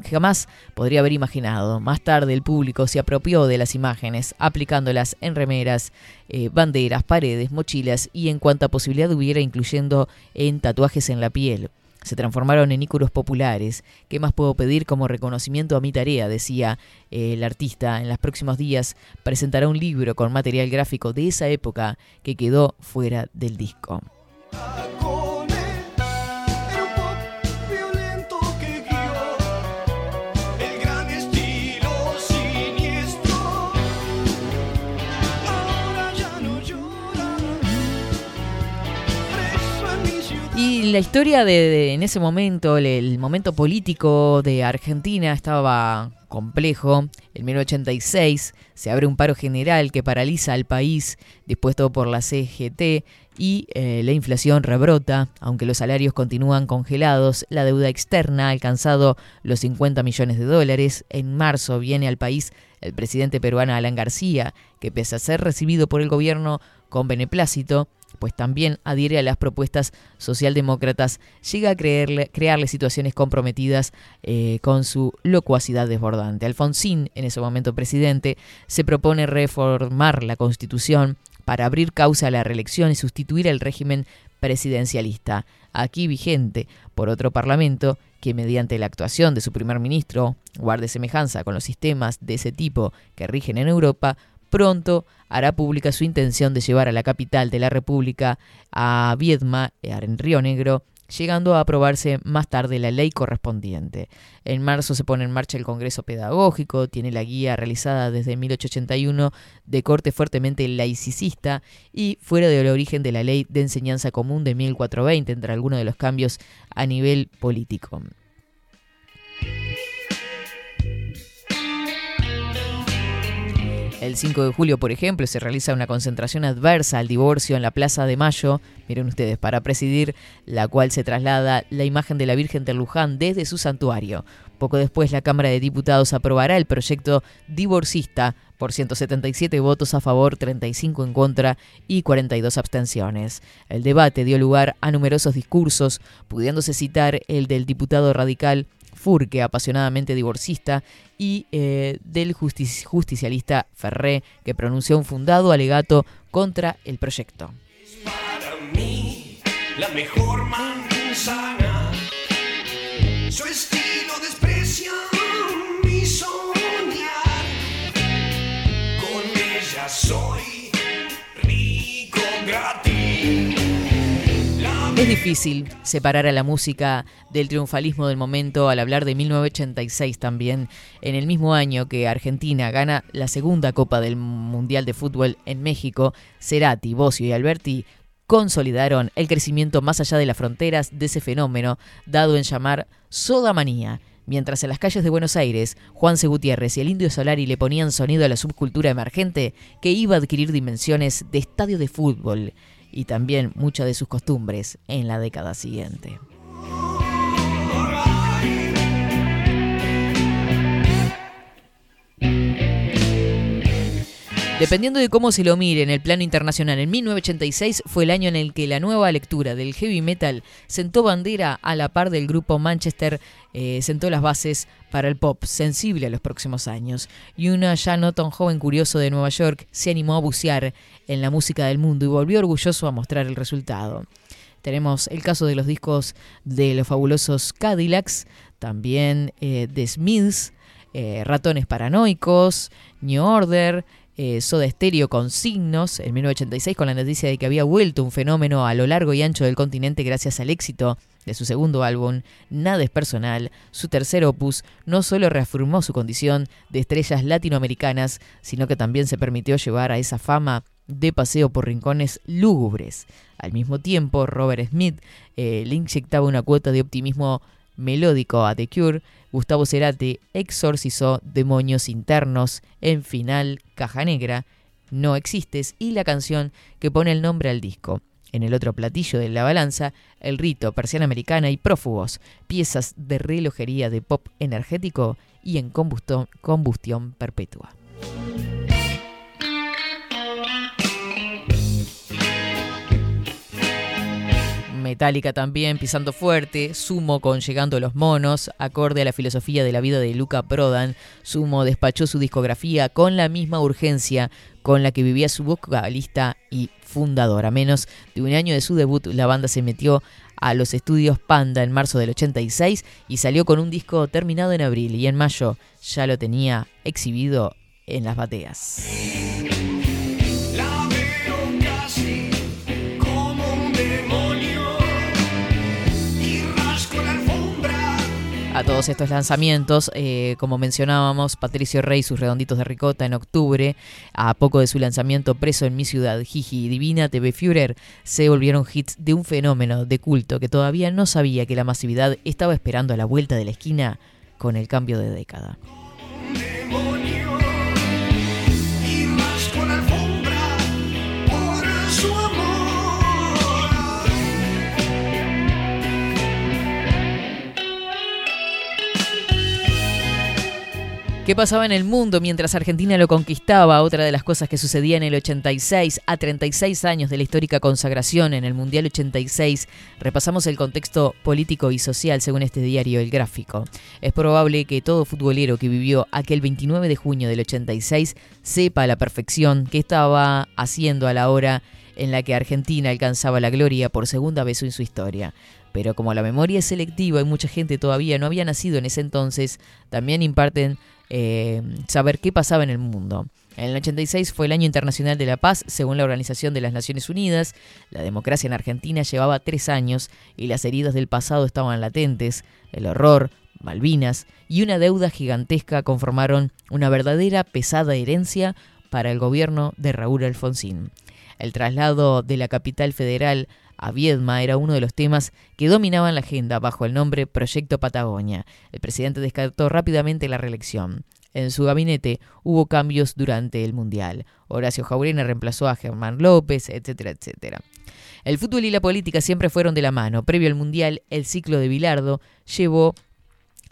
jamás podría haber imaginado. Más tarde el público se apropió de las imágenes, aplicándolas en remeras, eh, banderas, paredes, mochilas y en cuanta posibilidad hubiera incluyendo en tatuajes en la piel se transformaron en íconos populares. ¿Qué más puedo pedir como reconocimiento a mi tarea? decía eh, el artista. En los próximos días presentará un libro con material gráfico de esa época que quedó fuera del disco. La historia de, en ese momento, el, momento político de Argentina estaba complejo. En 1986 se abre un paro general que paraliza al país, dispuesto por la CGT, y eh, la inflación rebrota, aunque los salarios continúan congelados, la deuda externa ha alcanzado los 50 millones de dólares. En marzo viene al país el presidente peruano Alan García, que pese a ser recibido por el gobierno con beneplácito, pues también adhiere a las propuestas socialdemócratas, llega a crearle situaciones comprometidas eh, con su locuacidad desbordante. Alfonsín, en ese momento presidente, se propone reformar la constitución para abrir causa a la reelección y sustituir el régimen presidencialista, aquí vigente por otro parlamento que mediante la actuación de su primer ministro guarde semejanza con los sistemas de ese tipo que rigen en Europa, pronto hará pública su intención de llevar a la capital de la República, a Viedma, en Río Negro, llegando a aprobarse más tarde la ley correspondiente. En marzo se pone en marcha el Congreso Pedagógico, tiene la guía realizada desde 1881 de corte fuertemente laicista y fuera del origen de la ley de enseñanza común de 1420, entre algunos de los cambios a nivel político. El 5 de julio, por ejemplo, se realiza una concentración adversa al divorcio en la Plaza de Mayo, miren ustedes, para presidir la cual se traslada la imagen de la Virgen de Luján desde su santuario. Poco después, la Cámara de Diputados aprobará el proyecto divorcista por 177 votos a favor, 35 en contra y 42 abstenciones. El debate dio lugar a numerosos discursos, pudiéndose citar el del diputado radical Furque, apasionadamente divorcista, y eh, del justici- justicialista Ferré, que pronunció un fundado alegato contra el proyecto. Para mí, la mejor manzana. Su estilo desprecia mi soñar. Con ella soy rico gratis. Es difícil separar a la música del triunfalismo del momento al hablar de 1986 también, en el mismo año que Argentina gana la segunda Copa del Mundial de Fútbol en México, Cerati, Bocio y Alberti consolidaron el crecimiento más allá de las fronteras de ese fenómeno, dado en llamar Soda Manía. Mientras en las calles de Buenos Aires, Juan C. Gutiérrez y el Indio Solari le ponían sonido a la subcultura emergente que iba a adquirir dimensiones de estadio de fútbol y también muchas de sus costumbres en la década siguiente. Dependiendo de cómo se lo mire en el plano internacional, en 1986 fue el año en el que la nueva lectura del heavy metal sentó bandera a la par del grupo Manchester, eh, sentó las bases para el pop sensible a los próximos años. Y una ya no tan joven curioso de Nueva York se animó a bucear en la música del mundo y volvió orgulloso a mostrar el resultado. Tenemos el caso de los discos de los fabulosos Cadillacs, también eh, de Smiths, eh, Ratones Paranoicos, New Order, eh, Soda Stereo con signos, en 1986 con la noticia de que había vuelto un fenómeno a lo largo y ancho del continente gracias al éxito de su segundo álbum, Nada es personal, su tercer opus, no solo reafirmó su condición de estrellas latinoamericanas, sino que también se permitió llevar a esa fama de paseo por rincones lúgubres. Al mismo tiempo, Robert Smith eh, le inyectaba una cuota de optimismo melódico a The Cure, Gustavo Cerati exorcizó demonios internos, en final, Caja Negra, No Existes y la canción que pone el nombre al disco. En el otro platillo de la balanza, el rito, persiana americana y prófugos, piezas de relojería de pop energético y en combustión, combustión perpetua. Metallica también pisando fuerte, Sumo con Llegando los Monos, acorde a la filosofía de la vida de Luca Prodan, Sumo despachó su discografía con la misma urgencia con la que vivía su vocalista y fundador. A menos de un año de su debut, la banda se metió a los estudios Panda en marzo del 86 y salió con un disco terminado en abril y en mayo ya lo tenía exhibido en las bateas. Todos estos lanzamientos. Eh, como mencionábamos, Patricio Rey, sus redonditos de ricota en octubre, a poco de su lanzamiento preso en mi ciudad, Jiji y Divina TV Führer, se volvieron hits de un fenómeno de culto que todavía no sabía que la masividad estaba esperando a la vuelta de la esquina con el cambio de década. ¿Qué pasaba en el mundo mientras Argentina lo conquistaba? Otra de las cosas que sucedía en el 86, a 36 años de la histórica consagración en el Mundial 86, repasamos el contexto político y social según este diario El Gráfico. Es probable que todo futbolero que vivió aquel 29 de junio del 86 sepa a la perfección qué estaba haciendo a la hora en la que Argentina alcanzaba la gloria por segunda vez en su historia. Pero como la memoria es selectiva y mucha gente todavía no había nacido en ese entonces, también imparten eh, saber qué pasaba en el mundo. En el 86 fue el Año Internacional de la Paz, según la Organización de las Naciones Unidas. La democracia en Argentina llevaba tres años y las heridas del pasado estaban latentes. El horror, Malvinas y una deuda gigantesca conformaron una verdadera pesada herencia para el gobierno de Raúl Alfonsín. El traslado de la capital federal a Viedma era uno de los temas que dominaban la agenda bajo el nombre Proyecto Patagonia. El presidente descartó rápidamente la reelección. En su gabinete hubo cambios durante el Mundial. Horacio Jaurena reemplazó a Germán López, etcétera, etcétera. El fútbol y la política siempre fueron de la mano. Previo al Mundial, el ciclo de Bilardo llevó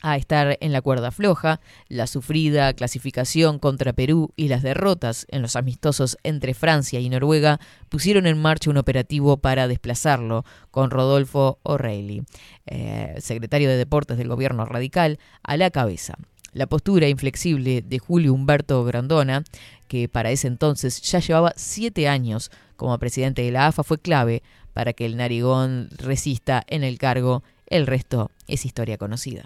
a estar en la cuerda floja, la sufrida clasificación contra Perú y las derrotas en los amistosos entre Francia y Noruega pusieron en marcha un operativo para desplazarlo con Rodolfo O'Reilly, eh, secretario de Deportes del gobierno radical, a la cabeza. La postura inflexible de Julio Humberto Grandona, que para ese entonces ya llevaba siete años como presidente de la AFA, fue clave para que el narigón resista en el cargo. El resto es historia conocida.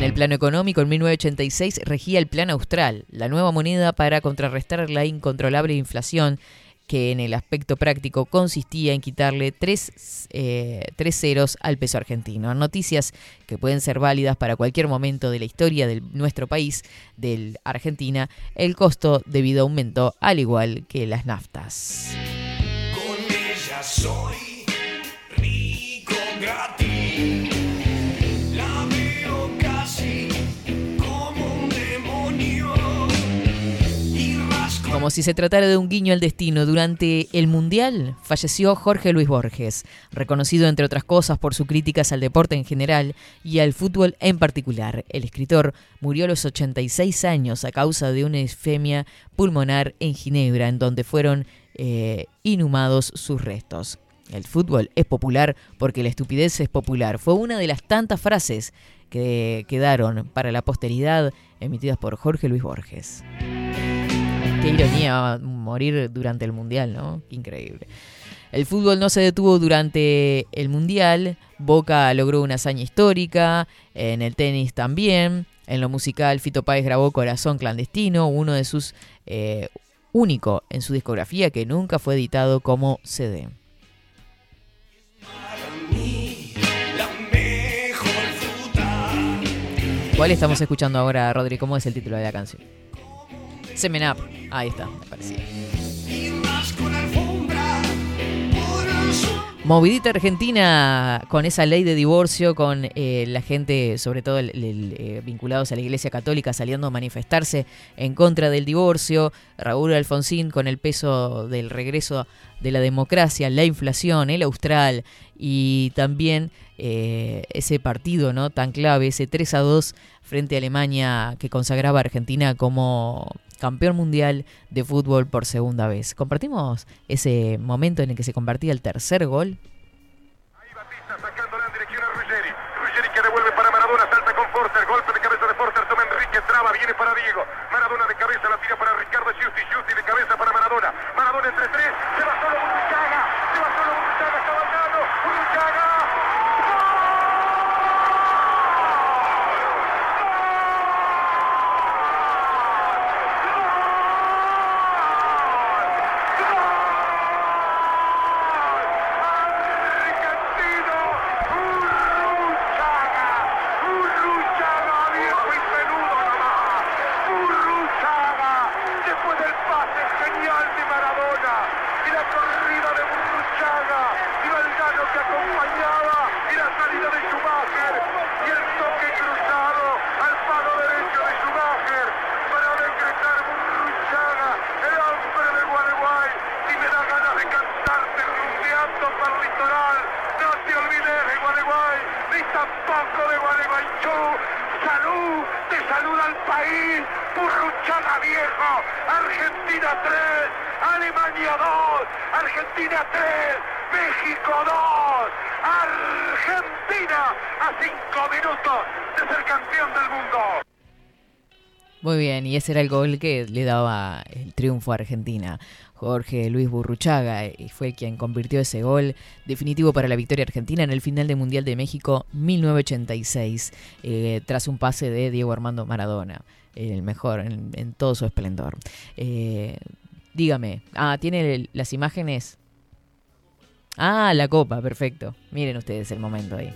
En el plano económico, en 1986 regía el Plan Austral, la nueva moneda para contrarrestar la incontrolable inflación que en el aspecto práctico consistía en quitarle tres, eh, tres ceros al peso argentino. Noticias que pueden ser válidas para cualquier momento de la historia de nuestro país, de Argentina, el costo debido aumentó al igual que las naftas. Con ella soy rico gratis. Como si se tratara de un guiño al destino, durante el Mundial falleció Jorge Luis Borges, reconocido entre otras cosas por sus críticas al deporte en general y al fútbol en particular. El escritor murió a los 86 años a causa de una isfemia pulmonar en Ginebra, en donde fueron eh, inhumados sus restos. El fútbol es popular porque la estupidez es popular. Fue una de las tantas frases que quedaron para la posteridad emitidas por Jorge Luis Borges. Qué ironía morir durante el Mundial, ¿no? Qué increíble. El fútbol no se detuvo durante el Mundial. Boca logró una hazaña histórica. En el tenis también. En lo musical, Fito Páez grabó Corazón Clandestino, uno de sus eh, único en su discografía que nunca fue editado como CD. ¿Cuál estamos escuchando ahora, Rodri? ¿Cómo es el título de la canción? Semen Up. Ahí está, me parecía. Movidita Argentina con esa ley de divorcio, con eh, la gente, sobre todo eh, vinculados a la Iglesia Católica, saliendo a manifestarse en contra del divorcio. Raúl Alfonsín con el peso del regreso de la democracia, la inflación, el austral y también eh, ese partido no tan clave, ese 3 a 2 frente a Alemania que consagraba a Argentina como campeón mundial de fútbol por segunda vez. Compartimos ese momento en el que se convertía el tercer gol. Sacándola en dirección a Ruggeri. Ruggeri que devuelve para Maradona, salta con Forster. Golpe de cabeza de Forster, toma Enrique, traba, viene para Diego. Maradona de cabeza, la tira para Ricardo Giusti. Giusti de cabeza para Maradona. Maradona entre tres, se va solo Burruchaga. Se va solo Burruchaga, está bailando. Burruchaga. Argentino, Burruchaga, Burruchaga, viejo y peludo nomás, Burruchaga, después del pase genial de Maradona y la corrida de Burruchaga y Valdano que acompañaba y la salida de Schumacher y el toque cruzado al palo derecho de Schumacher para decretar Burruchaga, el hombre de Gualeguay, y me da ganas de cantarte rumbeando para el litoral, no te olvides de Gualeguay, ni tampoco de Gualeguaychú, salud, te saluda el país, Burruchaga viejo, Argentina 3, Alemania 2, Argentina 3, México 2, Argentina a 5 minutos de ser campeón del mundo. Muy bien, y ese era el gol que le daba el triunfo a Argentina. Jorge Luis Burruchaga y fue quien convirtió ese gol definitivo para la victoria argentina en el final del Mundial de México 1986, eh, tras un pase de Diego Armando Maradona, el mejor en, todo su esplendor. Eh, dígame, ah, tiene las imágenes. Ah, la copa, perfecto. Miren ustedes el momento ahí.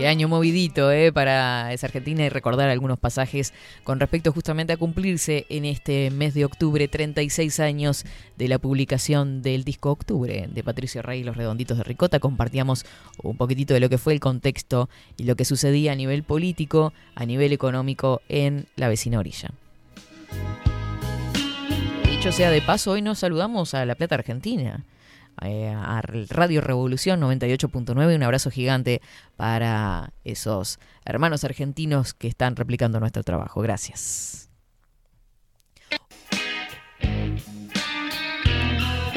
Qué año movidito eh, para esa Argentina y recordar algunos pasajes con respecto justamente a cumplirse en este mes de octubre 36 años de la publicación del disco Octubre de Patricio Rey y los Redonditos de Ricota. Compartíamos un poquitito de lo que fue el contexto y lo que sucedía a nivel político, a nivel económico en la vecina orilla. Dicho sea de paso, hoy nos saludamos a La Plata Argentina, eh, a Radio Revolución 98.9. Un abrazo gigante para esos hermanos argentinos que están replicando nuestro trabajo. Gracias.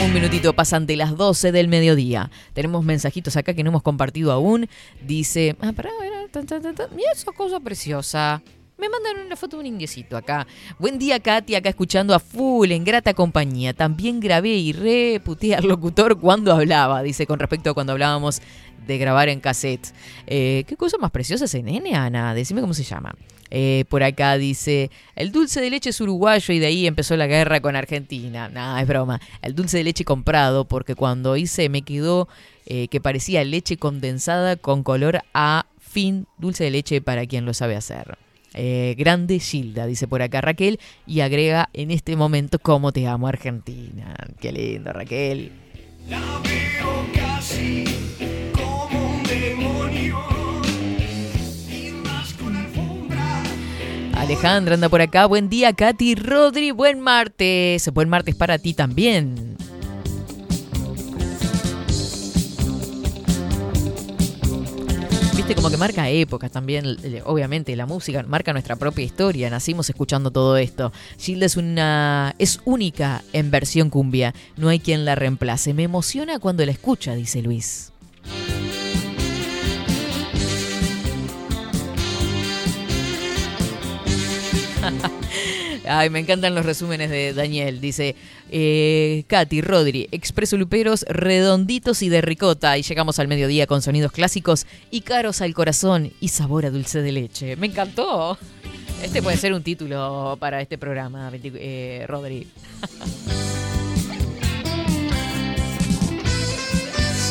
Un minutito pasan de las 12 del mediodía. Tenemos mensajitos acá que no hemos compartido aún. Dice, ah, mira esa cosa preciosa. Me mandaron una foto de un indiecito acá. Buen día, Katy, acá escuchando a full, en grata compañía. También grabé y reputé al locutor cuando hablaba, dice con respecto a cuando hablábamos de grabar en cassette. Eh, ¿Qué cosa más preciosa ese nene, Ana? Decime cómo se llama. Eh, por acá dice, el dulce de leche es uruguayo y de ahí empezó la guerra con Argentina. Nada, es broma. El dulce de leche comprado porque cuando hice me quedó eh, que parecía leche condensada con color a fin dulce de leche para quien lo sabe hacer. Eh, grande Gilda, dice por acá Raquel, y agrega en este momento cómo te amo Argentina. Qué lindo, Raquel. La veo casi como un demonio. Alejandra anda por acá. Buen día, Katy Rodri. Buen martes. Buen martes para ti también. Viste, como que marca épocas también, eh, obviamente, la música marca nuestra propia historia, nacimos escuchando todo esto. Gilda es una es única en versión cumbia, no hay quien la reemplace. Me emociona cuando la escucha, dice Luis. Ay, me encantan los resúmenes de Daniel. Dice, eh, Katy, Rodri, Expreso Luperos, redonditos y de ricota. Y llegamos al mediodía con sonidos clásicos y caros al corazón y sabor a dulce de leche. Me encantó. Este puede ser un título para este programa, 20 eh, Rodri.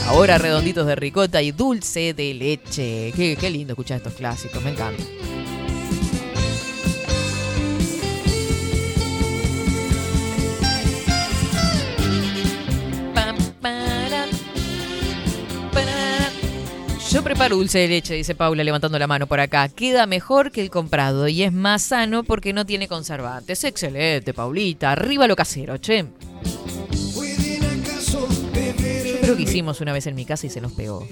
Sabor a redonditos de ricota y dulce de leche. Qué, qué lindo escuchar estos clásicos, me encanta. Yo preparo dulce de leche, dice Paula levantando la mano por acá. Queda mejor que el comprado y es más sano porque no tiene conservantes. Excelente, Paulita. Arriba lo casero, che. ¿Pueden acaso beber Yo creo que hicimos una vez en mi casa y se nos pegó.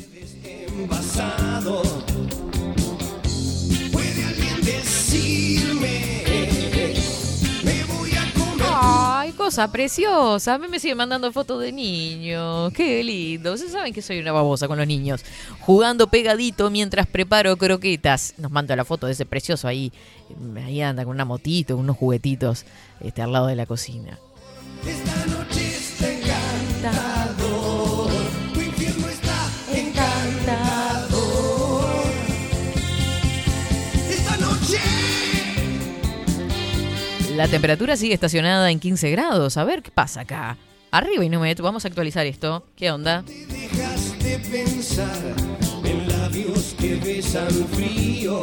Cosa preciosa. A mí me siguen mandando fotos de niños. Qué lindo. Ustedes saben que soy una babosa con los niños. Jugando pegadito mientras preparo croquetas. Nos manda la foto de ese precioso ahí. Ahí anda con una motito, unos juguetitos este, al lado de la cocina. Esta noche está encantador. La temperatura sigue estacionada en 15 grados. A ver qué pasa acá. Arriba y no me Vamos a actualizar esto. ¿Qué onda? Dejas de pensar en labios que besan frío.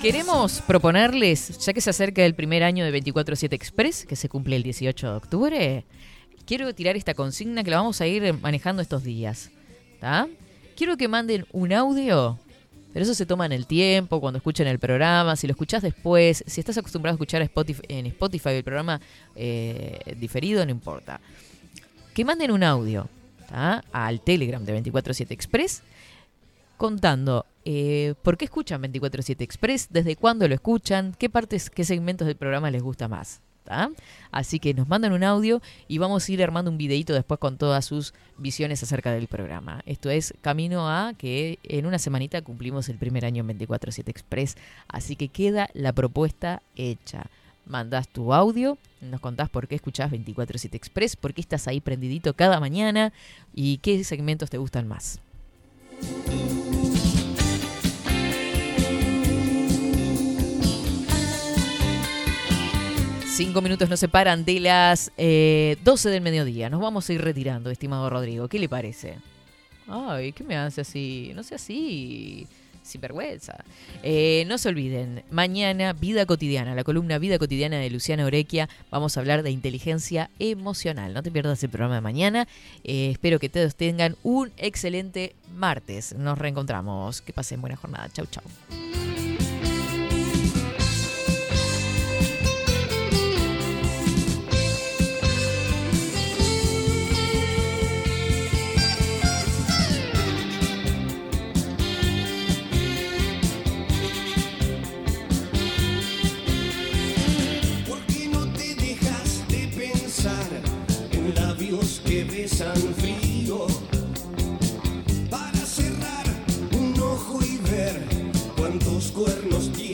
Queremos proponerles, ya que se acerca el primer año de 24-7 Express, que se cumple el 18 de octubre, quiero tirar esta consigna que la vamos a ir manejando estos días. ¿tá? Quiero que manden un audio, pero eso se toma en el tiempo, cuando escuchen el programa, si lo escuchás después, si estás acostumbrado a escuchar Spotify- en Spotify el programa eh, diferido, no importa. Que manden un audio al Telegram de 24-7 Express contando eh, por qué escuchan 24-7 Express, desde cuándo lo escuchan, qué partes, qué segmentos del programa les gusta más. Así que nos mandan un audio y vamos a ir armando un videito después con todas sus visiones acerca del programa. Esto es camino a que en una semanita cumplimos el primer año en 24-7 Express, así que queda la propuesta hecha. Mandás tu audio, nos contás por qué escuchás 24-7 Express, por qué estás ahí prendidito cada mañana y qué segmentos te gustan más. Cinco minutos nos separan de las eh, 12 del mediodía. Nos vamos a ir retirando, estimado Rodrigo. ¿Qué le parece? Ay, ¿qué me hace así? No sé así. Sin vergüenza. Eh, no se olviden, mañana Vida Cotidiana, la columna Vida Cotidiana de Luciana Orequia. Vamos a hablar de inteligencia emocional. No te pierdas el programa de mañana. Eh, espero que todos tengan un excelente martes. Nos reencontramos. Que pasen buena jornada. Chau, chau. San Frío para cerrar un ojo y ver cuántos cuernos quieren.